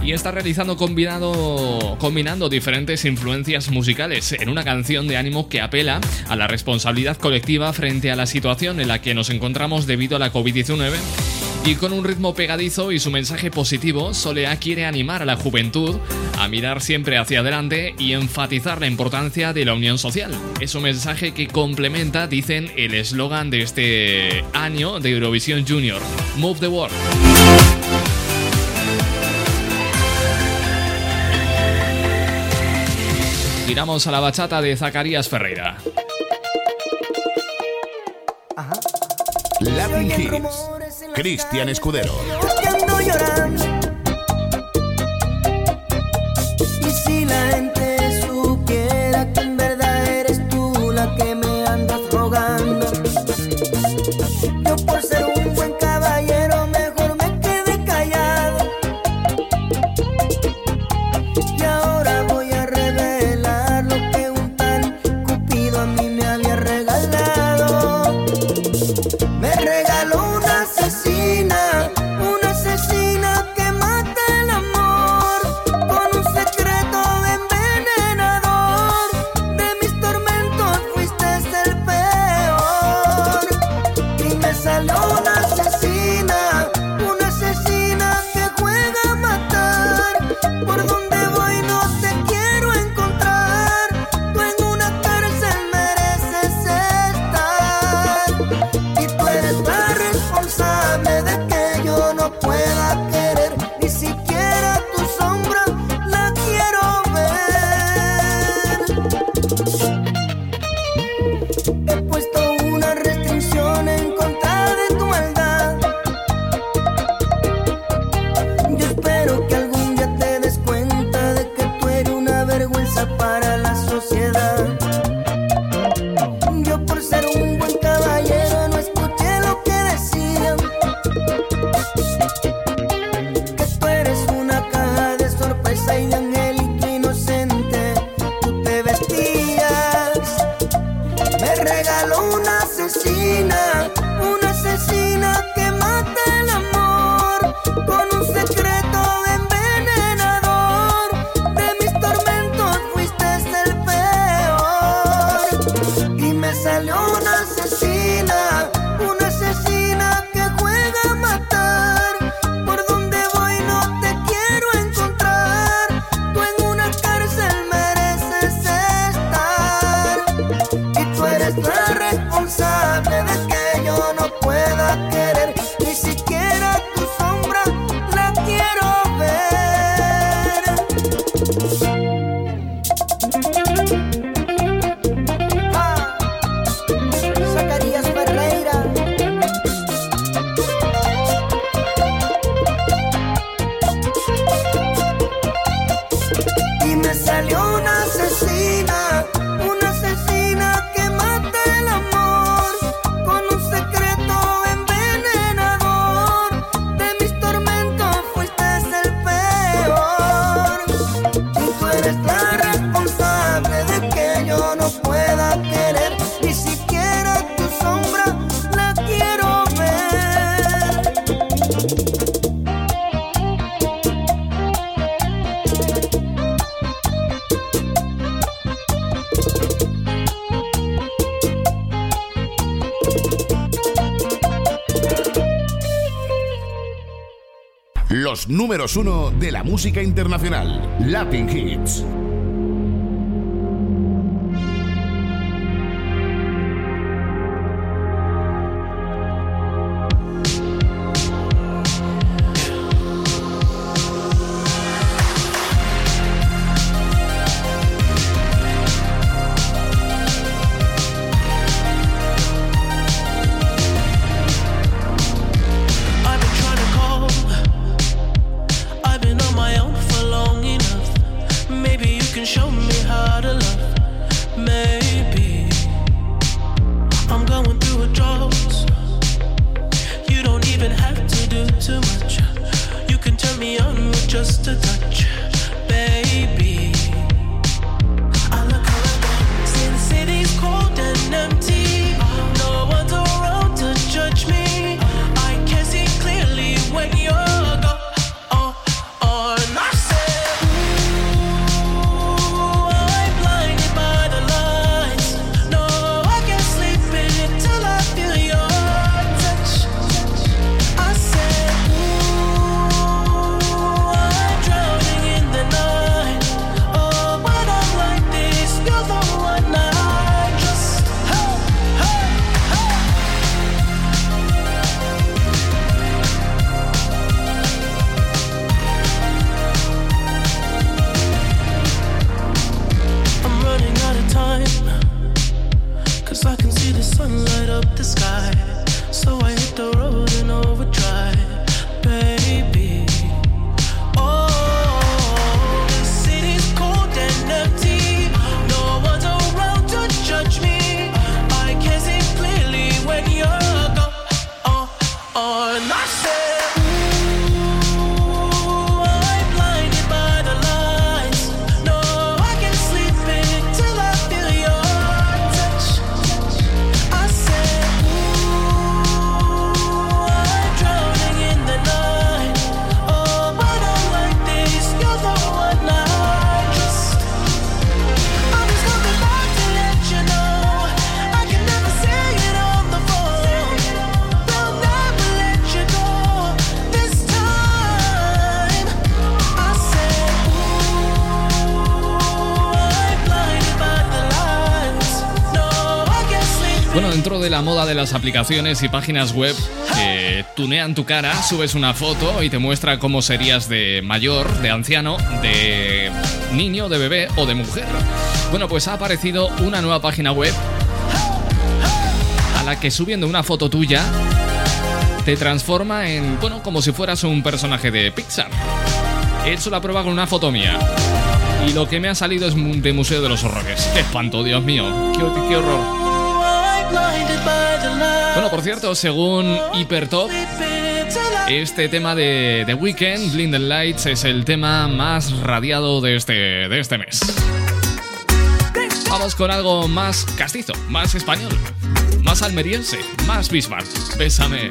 y está realizando combinado, combinando diferentes influencias musicales en una canción de ánimo que apela a la responsabilidad colectiva frente a la situación en la que nos encontramos debido a la COVID-19. Y con un ritmo pegadizo y su mensaje positivo, Soleá quiere animar a la juventud a mirar siempre hacia adelante y enfatizar la importancia de la unión social. Es un mensaje que complementa, dicen, el eslogan de este año de Eurovisión Junior, Move the World. Giramos a la bachata de Zacarías Ferreira. Latin Hits. Cristian Escudero. Números uno de la música internacional, Latin Hits. Aplicaciones y páginas web que tunean tu cara, subes una foto y te muestra cómo serías de mayor, de anciano, de niño, de bebé o de mujer. Bueno, pues ha aparecido una nueva página web a la que subiendo una foto tuya te transforma en, bueno, como si fueras un personaje de Pixar. He hecho la prueba con una foto mía. Y lo que me ha salido es de Museo de los Horrores. ¡Qué espanto, Dios mío! ¡Qué, qué horror! Bueno, por cierto, según Hypertop, este tema de The Weeknd, Blinded Lights, es el tema más radiado de este, de este mes. Vamos con algo más castizo, más español, más almeriense, más Bismarck. Bésame.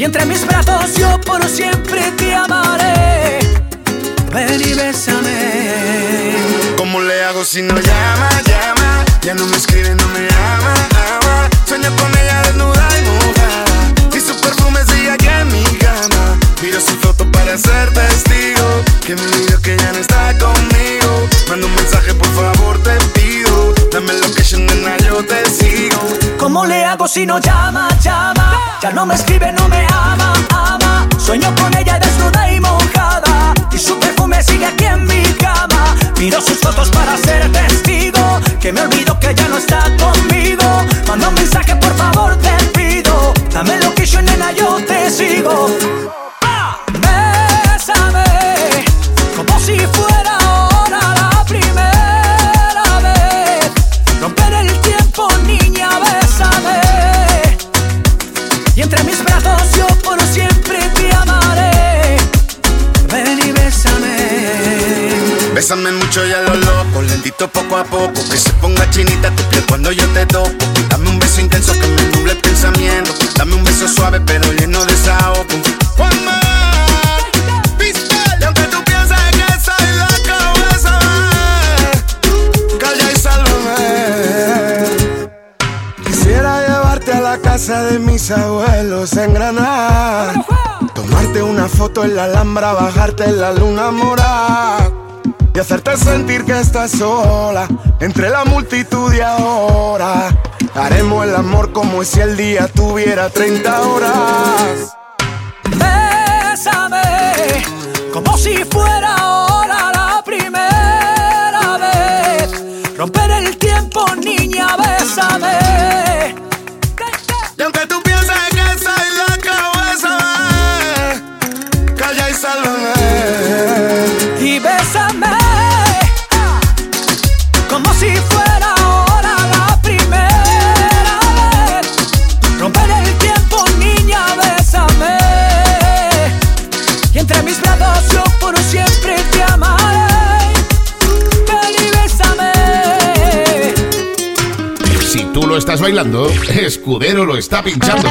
Y entre mis brazos yo por siempre te amaré. Ven y bésame. ¿Cómo le hago si no llama, llama? Ya no me escribe, no me ama, ama. Sueño con ella desnuda y mojada. Y su perfume sigue aquí en mi cama. Miro su foto para ser testigo. Que me olvido que ya no está conmigo. Manda un mensaje, por favor, te pido. Dame location, nena, yo te sigo. ¿Cómo le hago si no llama, llama? Ya no me escribe, no me ama, ama. Sueño con ella desnuda y mojada. Y su perfume sigue aquí en mi cama. Miro sus fotos para ser testigo. Que me olvido que ya no está conmigo. Manda un mensaje, por favor, te pido. Dame location, nena, yo te sigo. Ah, Bésame, como si fuera Bésame mucho ya a lo loco, lentito poco a poco. Que se ponga chinita tu piel cuando yo te toco. Dame un beso intenso que me nuble el pensamiento. Dame un beso suave pero lleno de sao. Cuando pista, y aunque tú pienses que soy la cabeza, calla y sálvame. Quisiera llevarte a la casa de mis abuelos en Granada. Tomarte una foto en la Alhambra, bajarte en la luna morada y hacerte sentir que estás sola entre la multitud de ahora. Haremos el amor como si el día tuviera 30 horas. Bésame como si fuera ahora la primera vez. Romper el tiempo, niña. ¿Estás bailando? Escudero lo está pinchando.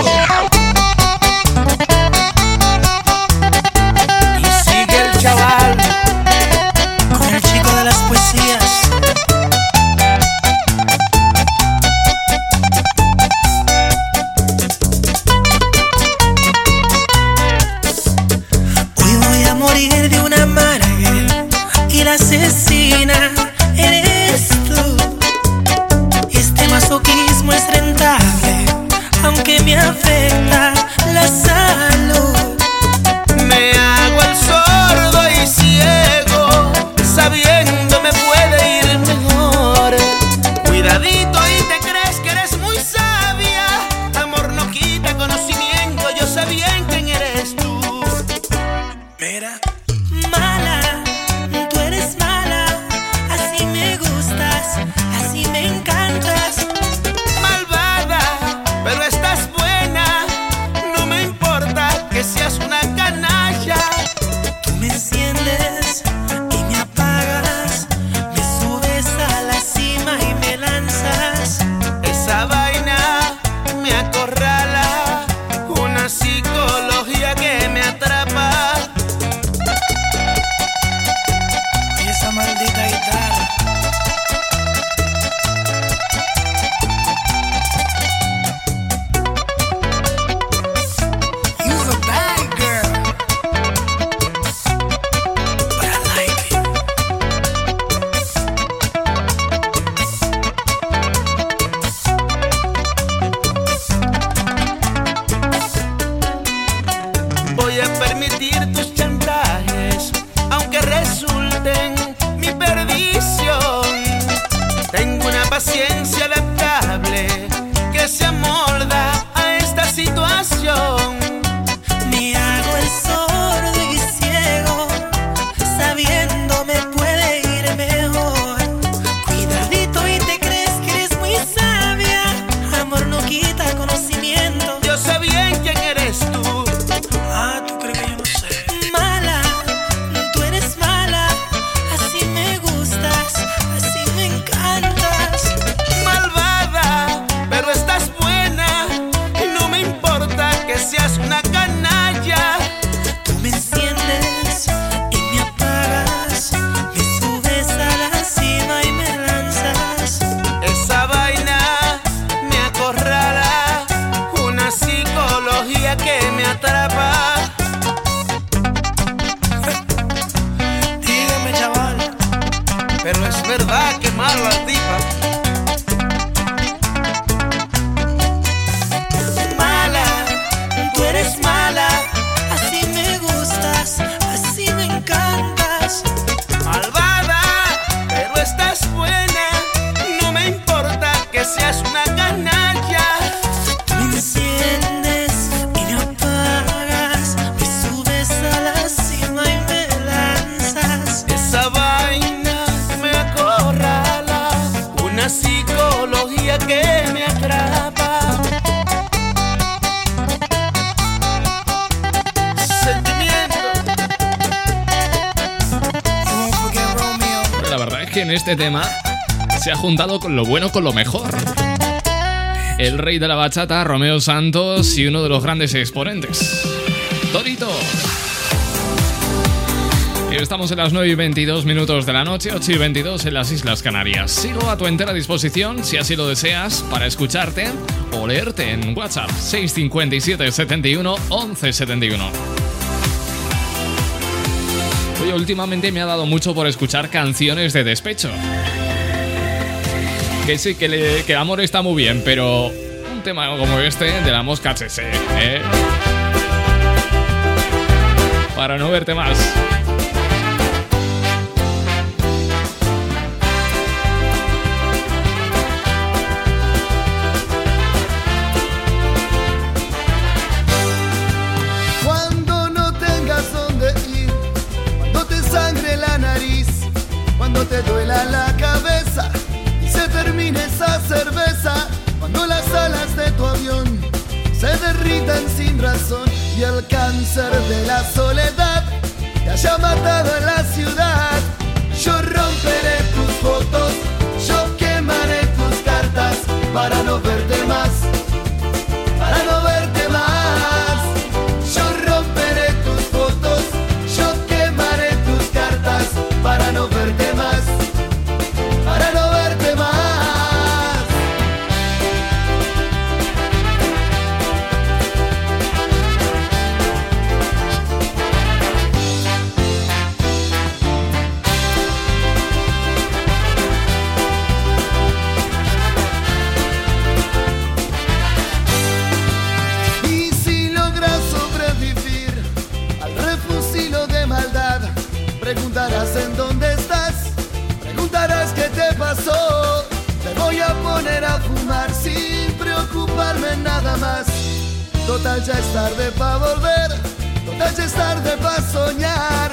Que en este tema se ha juntado con lo bueno con lo mejor. El rey de la bachata, Romeo Santos, y uno de los grandes exponentes, Torito. Estamos en las 9 y 22 minutos de la noche, 8 y 22 en las Islas Canarias. Sigo a tu entera disposición, si así lo deseas, para escucharte o leerte en WhatsApp 657 71 11 71. Oye, últimamente me ha dado mucho por escuchar canciones de despecho. Que sí, que, el amor está muy bien, pero un tema como este de la mosca HC, ¿eh? Para no verte más. Esa cerveza, cuando las alas de tu avión se derritan sin razón y el cáncer de la soledad te haya matado en la ciudad. Yo romperé tus fotos, ya es tarde para volver, ya es tarde para soñar.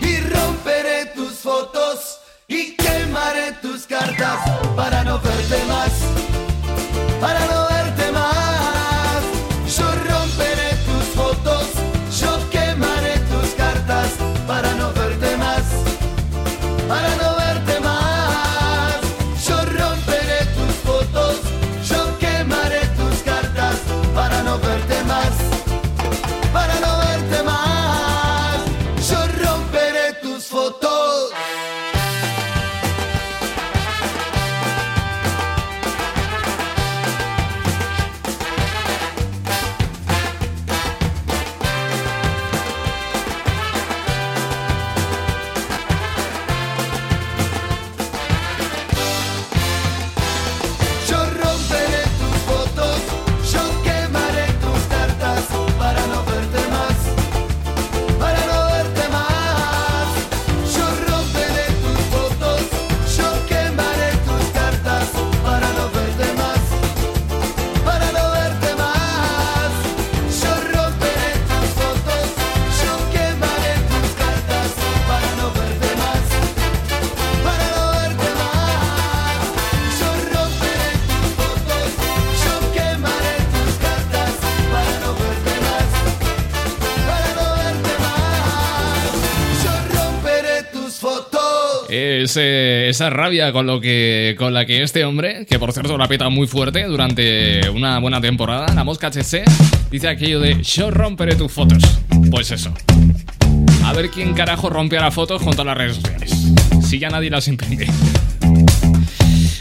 Y romperé tus fotos y quemaré tus cartas para no verte Esa rabia con, lo que, con la que este hombre, que por cierto la peta muy fuerte durante una buena temporada, la mosca HC, dice aquello de yo romperé tus fotos. Pues eso. A ver quién carajo rompe las fotos con todas las redes sociales. Si ya nadie las imprime.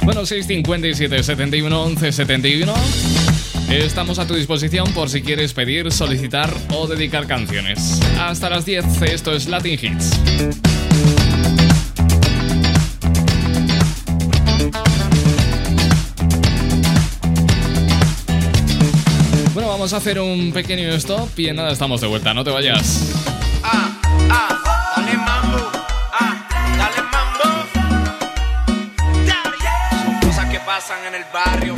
Bueno, 657 71 11 71. Estamos a tu disposición por si quieres pedir, solicitar o dedicar canciones. Hasta las 10, esto es Latin Hits. Vamos a hacer un pequeño stop y en nada estamos de vuelta, no te vayas. Ah, mambo. Son cosas que pasan en el barrio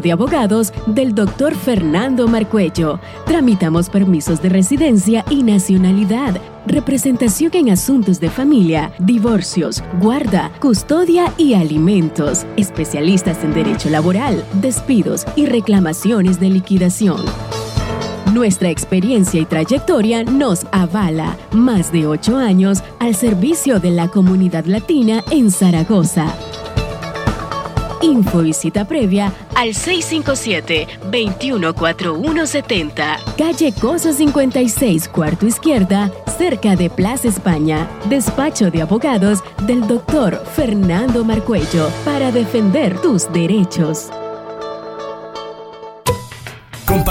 De Abogados del Dr. Fernando Marcuello. Tramitamos permisos de residencia y nacionalidad. Representación en asuntos de familia, divorcios, guarda, custodia y alimentos. Especialistas en derecho laboral, despidos y reclamaciones de liquidación. Nuestra experiencia y trayectoria nos avala. Más de ocho años al servicio de la comunidad latina en Zaragoza. Info y cita previa al 657-214170. Calle Cosa 56, cuarto izquierda, cerca de Plaza España. Despacho de abogados del doctor Fernando Marcuello para defender tus derechos.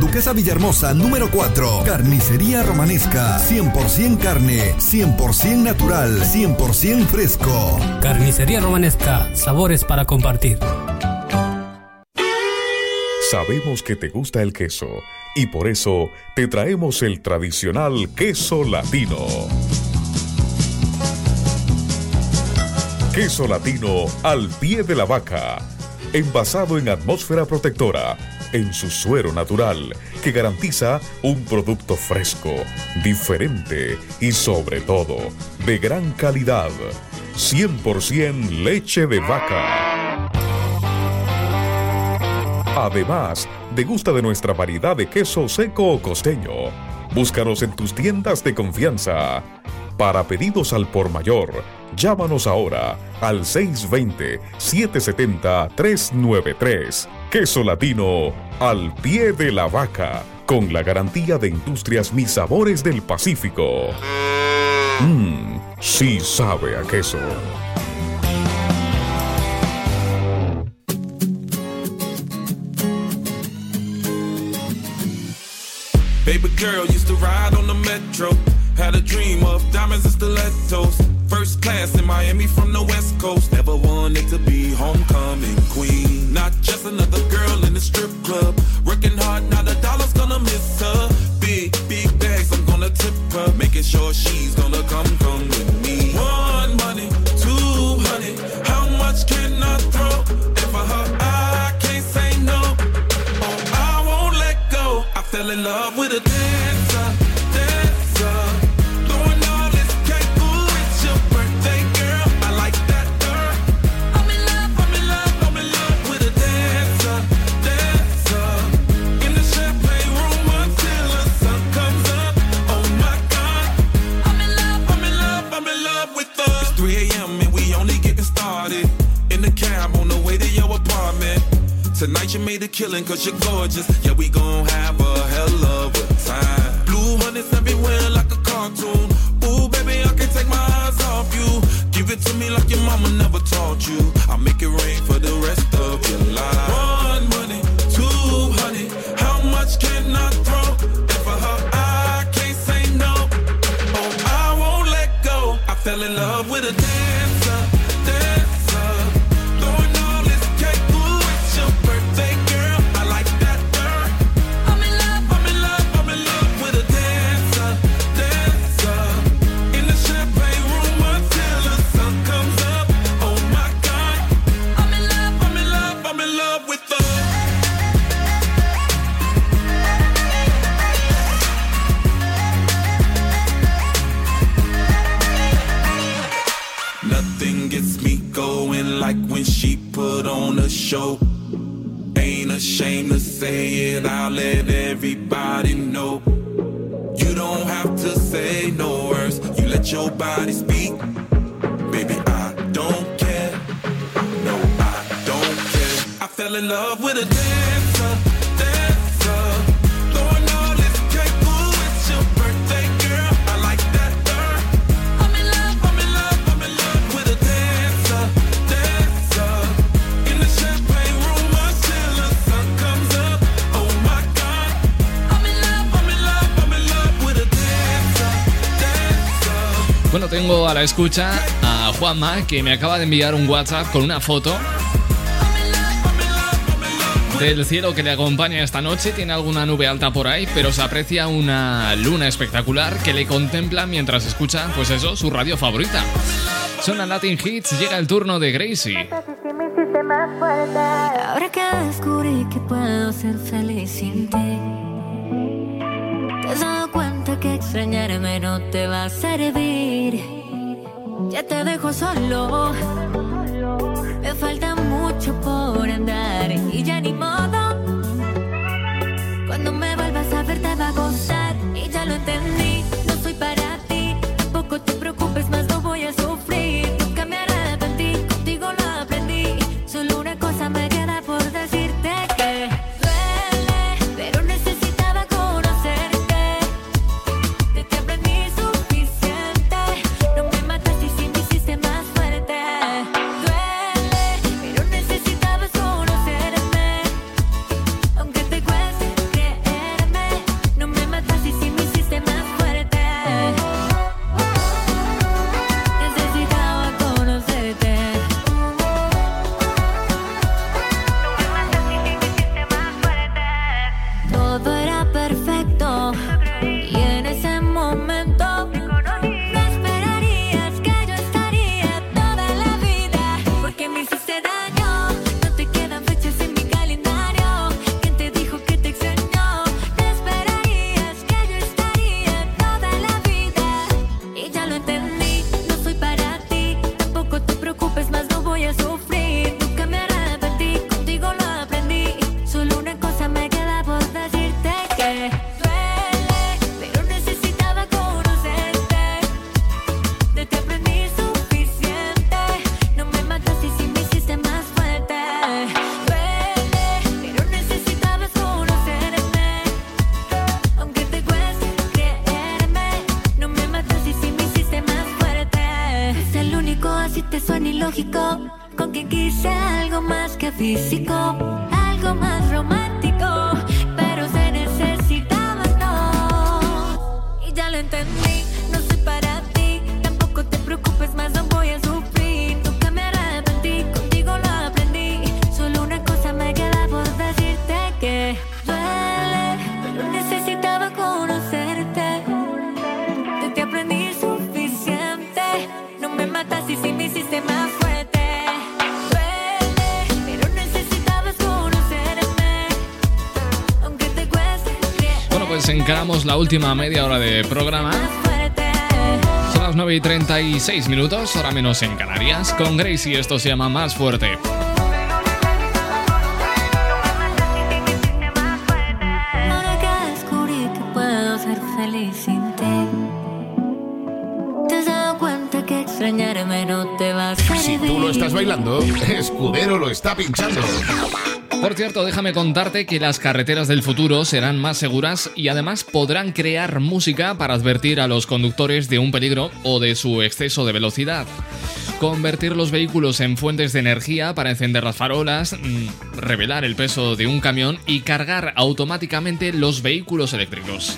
Duquesa Villahermosa número 4. Carnicería Romanesca, 100% carne, 100% natural, 100% fresco. Carnicería Romanesca, sabores para compartir. Sabemos que te gusta el queso y por eso te traemos el tradicional queso latino. Queso latino al pie de la vaca, envasado en atmósfera protectora, en su suero natural, que garantiza un producto fresco, diferente y sobre todo de gran calidad. 100% leche de vaca. Además, degusta de nuestra variedad de queso seco o costeño. Búscanos en tus tiendas de confianza. Para pedidos al por mayor, llámanos ahora al 620-770-393. Queso latino al pie de la vaca, con la garantía de Industrias Mis Sabores del Pacífico. Mmm, sí sabe a queso. Baby girl used to ride on the metro. Had a dream of diamonds and stilettos. First class in Miami from the West Coast. Never wanted to be homecoming queen. Not just another girl in the strip club. Working hard, now the dollar's gonna miss her. Big, big bags, I'm gonna tip her. Making sure she's gonna come, come with me. One money, two honey. How much can I throw? If I her, I can't say no. Oh, I won't let go. I fell in love with a dancer, Tonight you made a killing cause you're gorgeous. Yeah, we gon' have a hell of a time. Blue honey's everywhere like a cartoon. Ooh, baby, I can't take my eyes off you. Give it to me like your mama never escucha a Juanma que me acaba de enviar un WhatsApp con una foto del cielo que le acompaña esta noche. Tiene alguna nube alta por ahí, pero se aprecia una luna espectacular que le contempla mientras escucha, pues eso, su radio favorita. Son Latin Hits, llega el turno de Gracie. Ahora que descubrí que puedo ser feliz sin ti, te has dado cuenta que extrañarme no te va a servir. Ya te dejo solo, me falta mucho por andar y ya ni modo. Cuando me vuelvas a ver te va a gustar y ya lo entendí. No soy para ti, tampoco te preocupes más, no voy a sufrir. La última media hora de programa. Son las 9 y 36 minutos, ahora menos en Canarias. Con Gracie esto se llama Más Fuerte. Si tú lo estás bailando, Escudero lo está pinchando. Por cierto, déjame contarte que las carreteras del futuro serán más seguras y además podrán crear música para advertir a los conductores de un peligro o de su exceso de velocidad. Convertir los vehículos en fuentes de energía para encender las farolas, mm, revelar el peso de un camión y cargar automáticamente los vehículos eléctricos.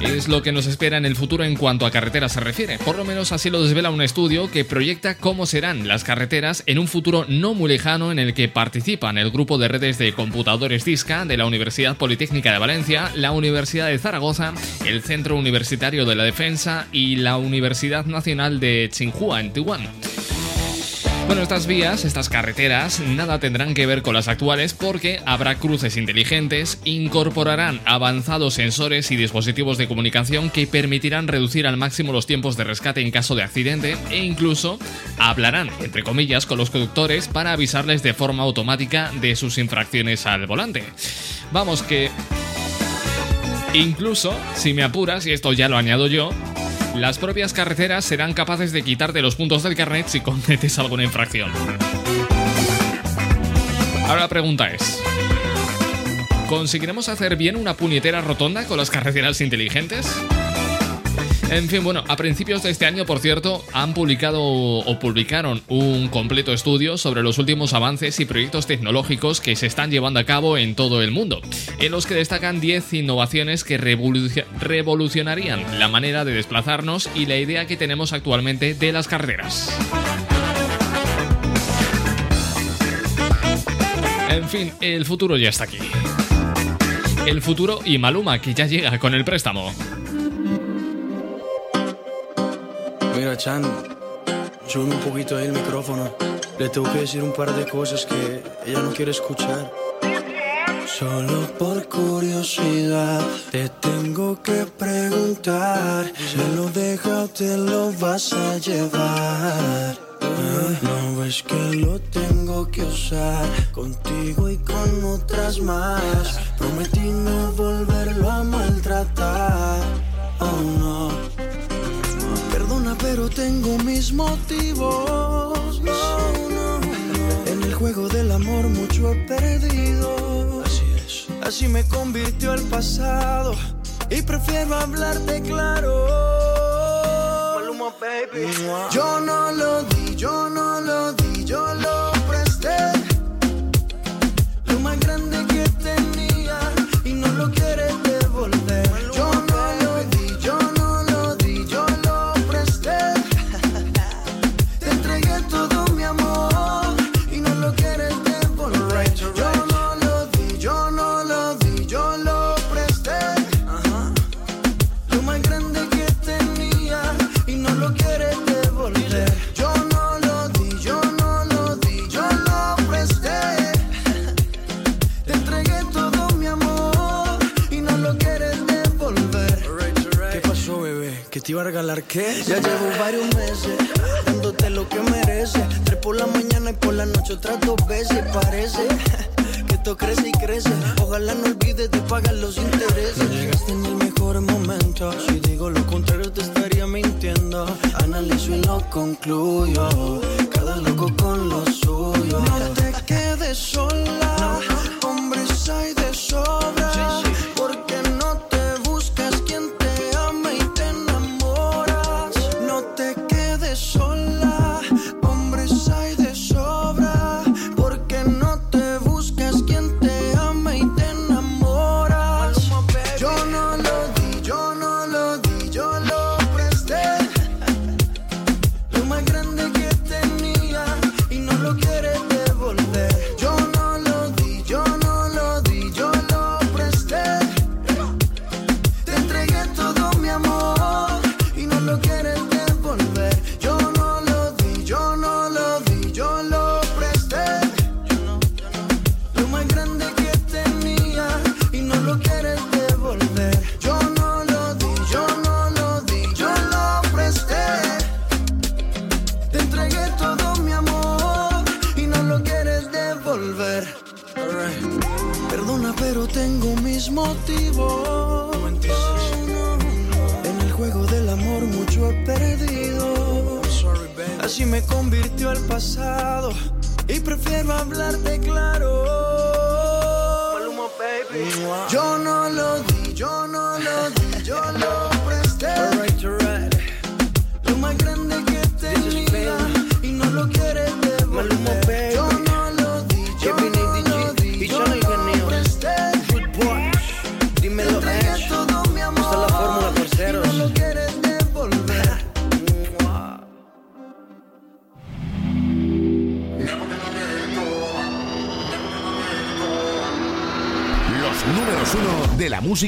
Es lo que nos espera en el futuro en cuanto a carreteras se refiere. Por lo menos así lo desvela un estudio que proyecta cómo serán las carreteras en un futuro no muy lejano en el que participan el grupo de redes de computadores DISCA de la Universidad Politécnica de Valencia, la Universidad de Zaragoza, el Centro Universitario de la Defensa y la Universidad Nacional de Tsinghua en Taiwán. Bueno, estas vías, estas carreteras, nada tendrán que ver con las actuales porque habrá cruces inteligentes, incorporarán avanzados sensores y dispositivos de comunicación que permitirán reducir al máximo los tiempos de rescate en caso de accidente e incluso hablarán, entre comillas, con los conductores para avisarles de forma automática de sus infracciones al volante. Vamos que... Incluso, si me apuras, y esto ya lo añado yo, las propias carreteras serán capaces de quitarte los puntos del carnet si cometes alguna infracción. Ahora la pregunta es, ¿conseguiremos hacer bien una puñetera rotonda con las carreteras inteligentes? En fin, bueno, a principios de este año, por cierto, han publicado o publicaron un completo estudio sobre los últimos avances y proyectos tecnológicos que se están llevando a cabo en todo el mundo, en los que destacan 10 innovaciones que revolucio- revolucionarían la manera de desplazarnos y la idea que tenemos actualmente de las carreras. En fin, el futuro ya está aquí. El futuro y Maluma, que ya llega con el préstamo. Mira, Chan, sube un poquito ahí el micrófono. Le tengo que decir un par de cosas que ella no quiere escuchar. Solo por curiosidad te tengo que preguntar. ¿Se lo deja o te lo vas a llevar? No ves que lo tengo que usar contigo y con otras más. Prometí no volverlo a maltratar. Oh no. Pero tengo mis motivos. No, no, no. En el juego del amor mucho he perdido. Así es. Así me convirtió el pasado. Y prefiero hablarte claro. Yo no lo di, yo no lo di, yo lo te iba a regalar qué? Ya llevo varios meses dándote lo que mereces. Tres por la mañana y por la noche otras dos veces. Parece que esto crece y crece. Ojalá no olvides de pagar los intereses. Llegaste en el mejor momento. Si digo lo contrario, te estaría mintiendo. Analizo y lo concluyo. Cada loco con lo suyo. No te quedes sola. Hombres hay de sobra.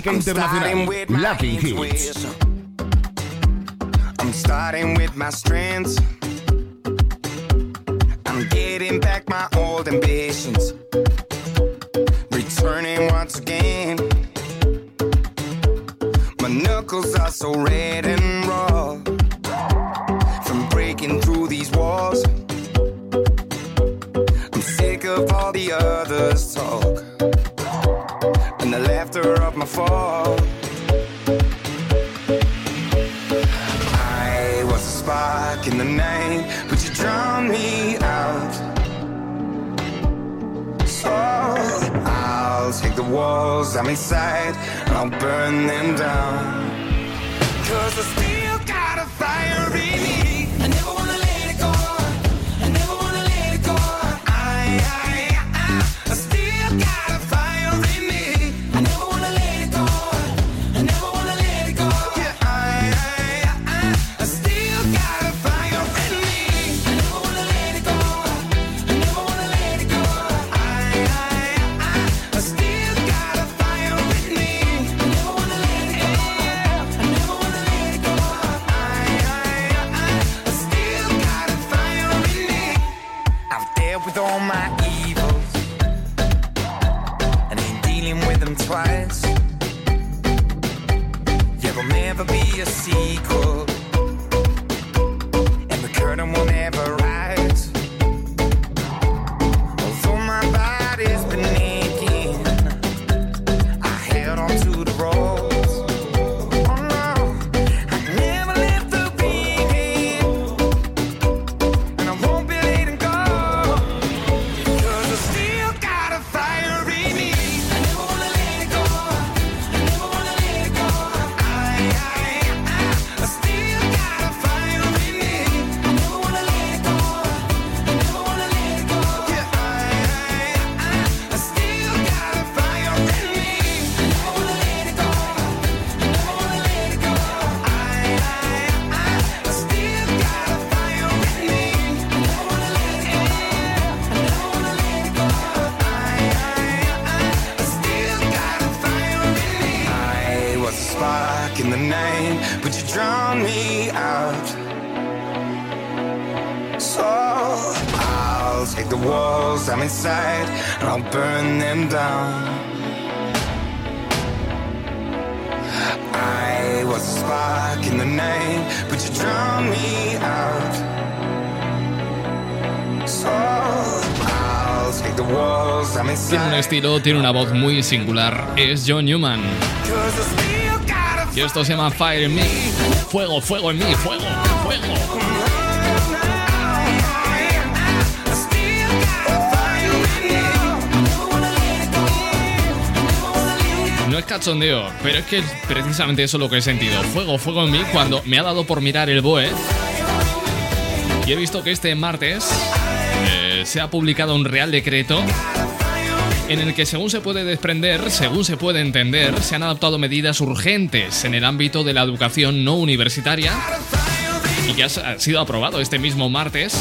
Música I'm internacional. starting with my Latin hands Hits. Tiene una voz muy singular. Es John Newman. Y esto se llama Fire in Me. Fuego, fuego en mí, fuego, fuego. No es cachondeo, pero es que es precisamente eso lo que he sentido. Fuego, fuego en mí cuando me ha dado por mirar el BOE. Y he visto que este martes eh, se ha publicado un real decreto en el que según se puede desprender, según se puede entender, se han adoptado medidas urgentes en el ámbito de la educación no universitaria y que ha sido aprobado este mismo martes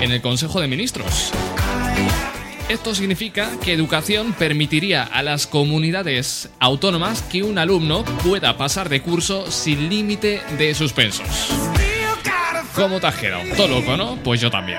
en el Consejo de Ministros. Esto significa que educación permitiría a las comunidades autónomas que un alumno pueda pasar de curso sin límite de suspensos. ¿Cómo te has quedado? Todo loco, ¿no? Pues yo también.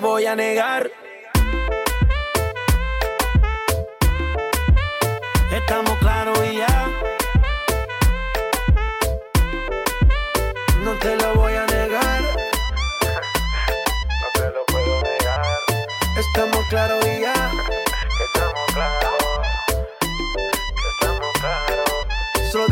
Voy a negar.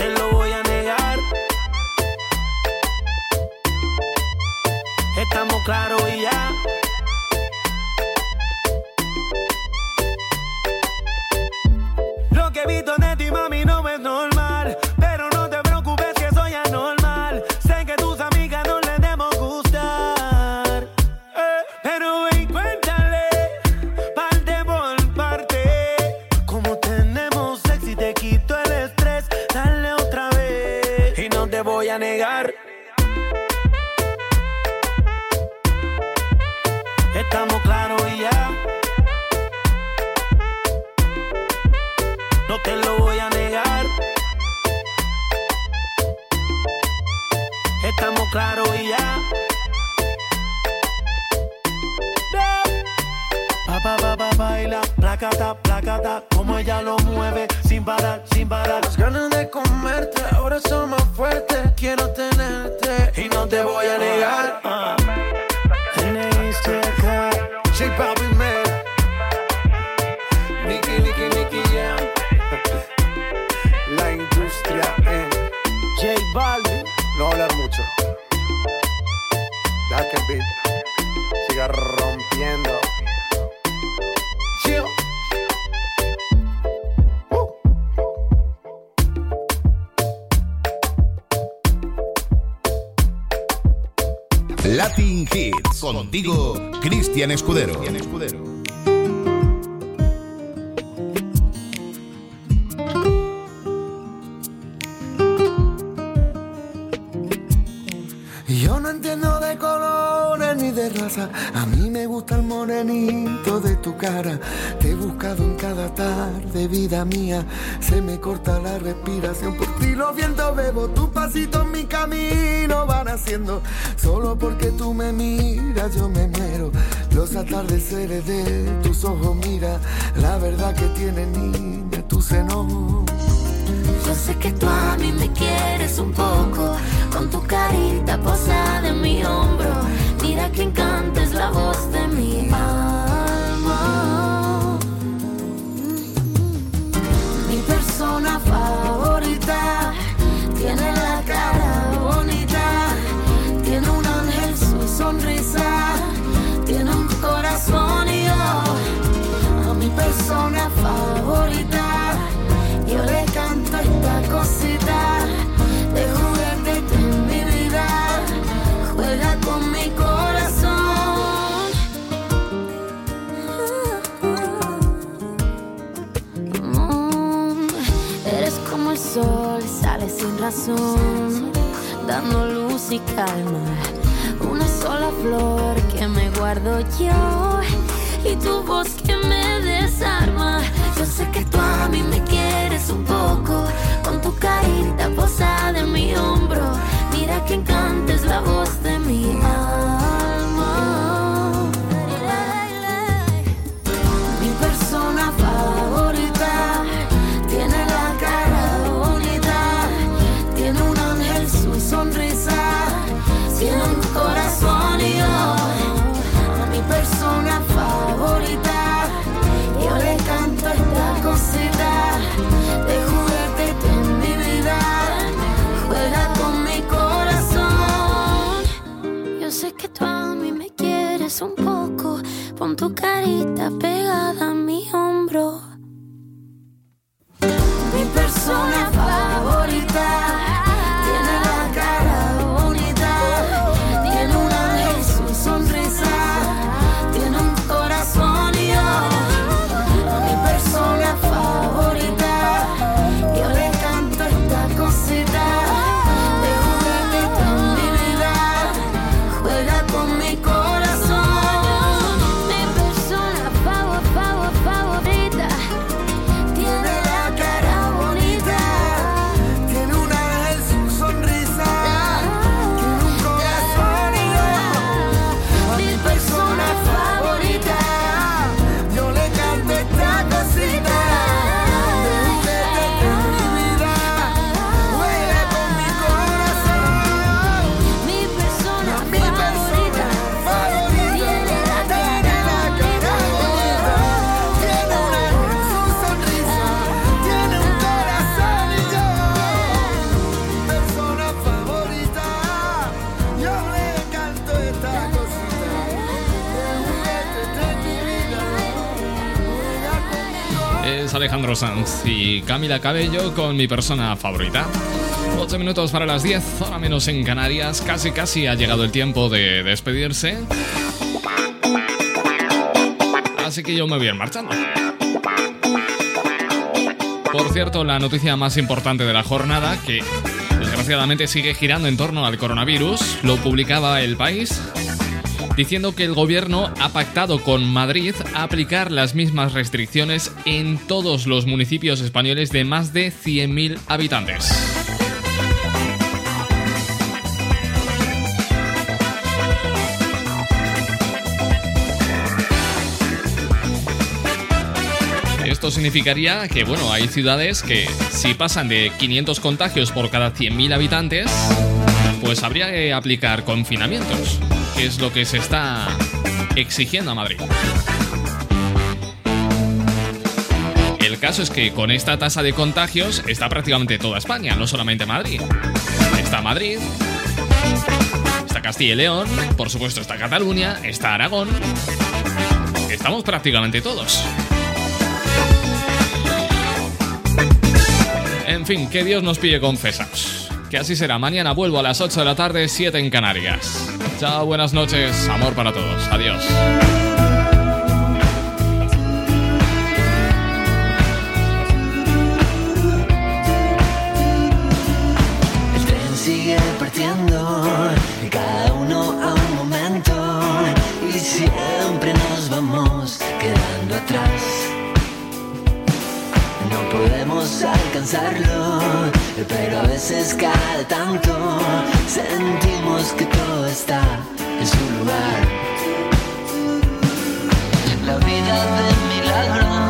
Te lo voy a negar. Estamos claros y ya. Y Camila Cabello con mi persona favorita. 8 minutos para las 10, ahora menos en Canarias, casi casi ha llegado el tiempo de despedirse. Así que yo me voy a ir marchando. Por cierto, la noticia más importante de la jornada, que desgraciadamente sigue girando en torno al coronavirus, lo publicaba El País, diciendo que el gobierno ha pactado con Madrid aplicar las mismas restricciones en todos los municipios españoles de más de 100.000 habitantes. Esto significaría que, bueno, hay ciudades que si pasan de 500 contagios por cada 100.000 habitantes, pues habría que aplicar confinamientos, que es lo que se está exigiendo a Madrid. caso es que con esta tasa de contagios está prácticamente toda España, no solamente Madrid. Está Madrid, está Castilla y León, por supuesto está Cataluña, está Aragón. Estamos prácticamente todos. En fin, que Dios nos pille confesados. Que así será. Mañana vuelvo a las 8 de la tarde, 7 en Canarias. Chao, buenas noches. Amor para todos. Adiós. Pero a veces cada tanto sentimos que todo está en su lugar. La vida de milagro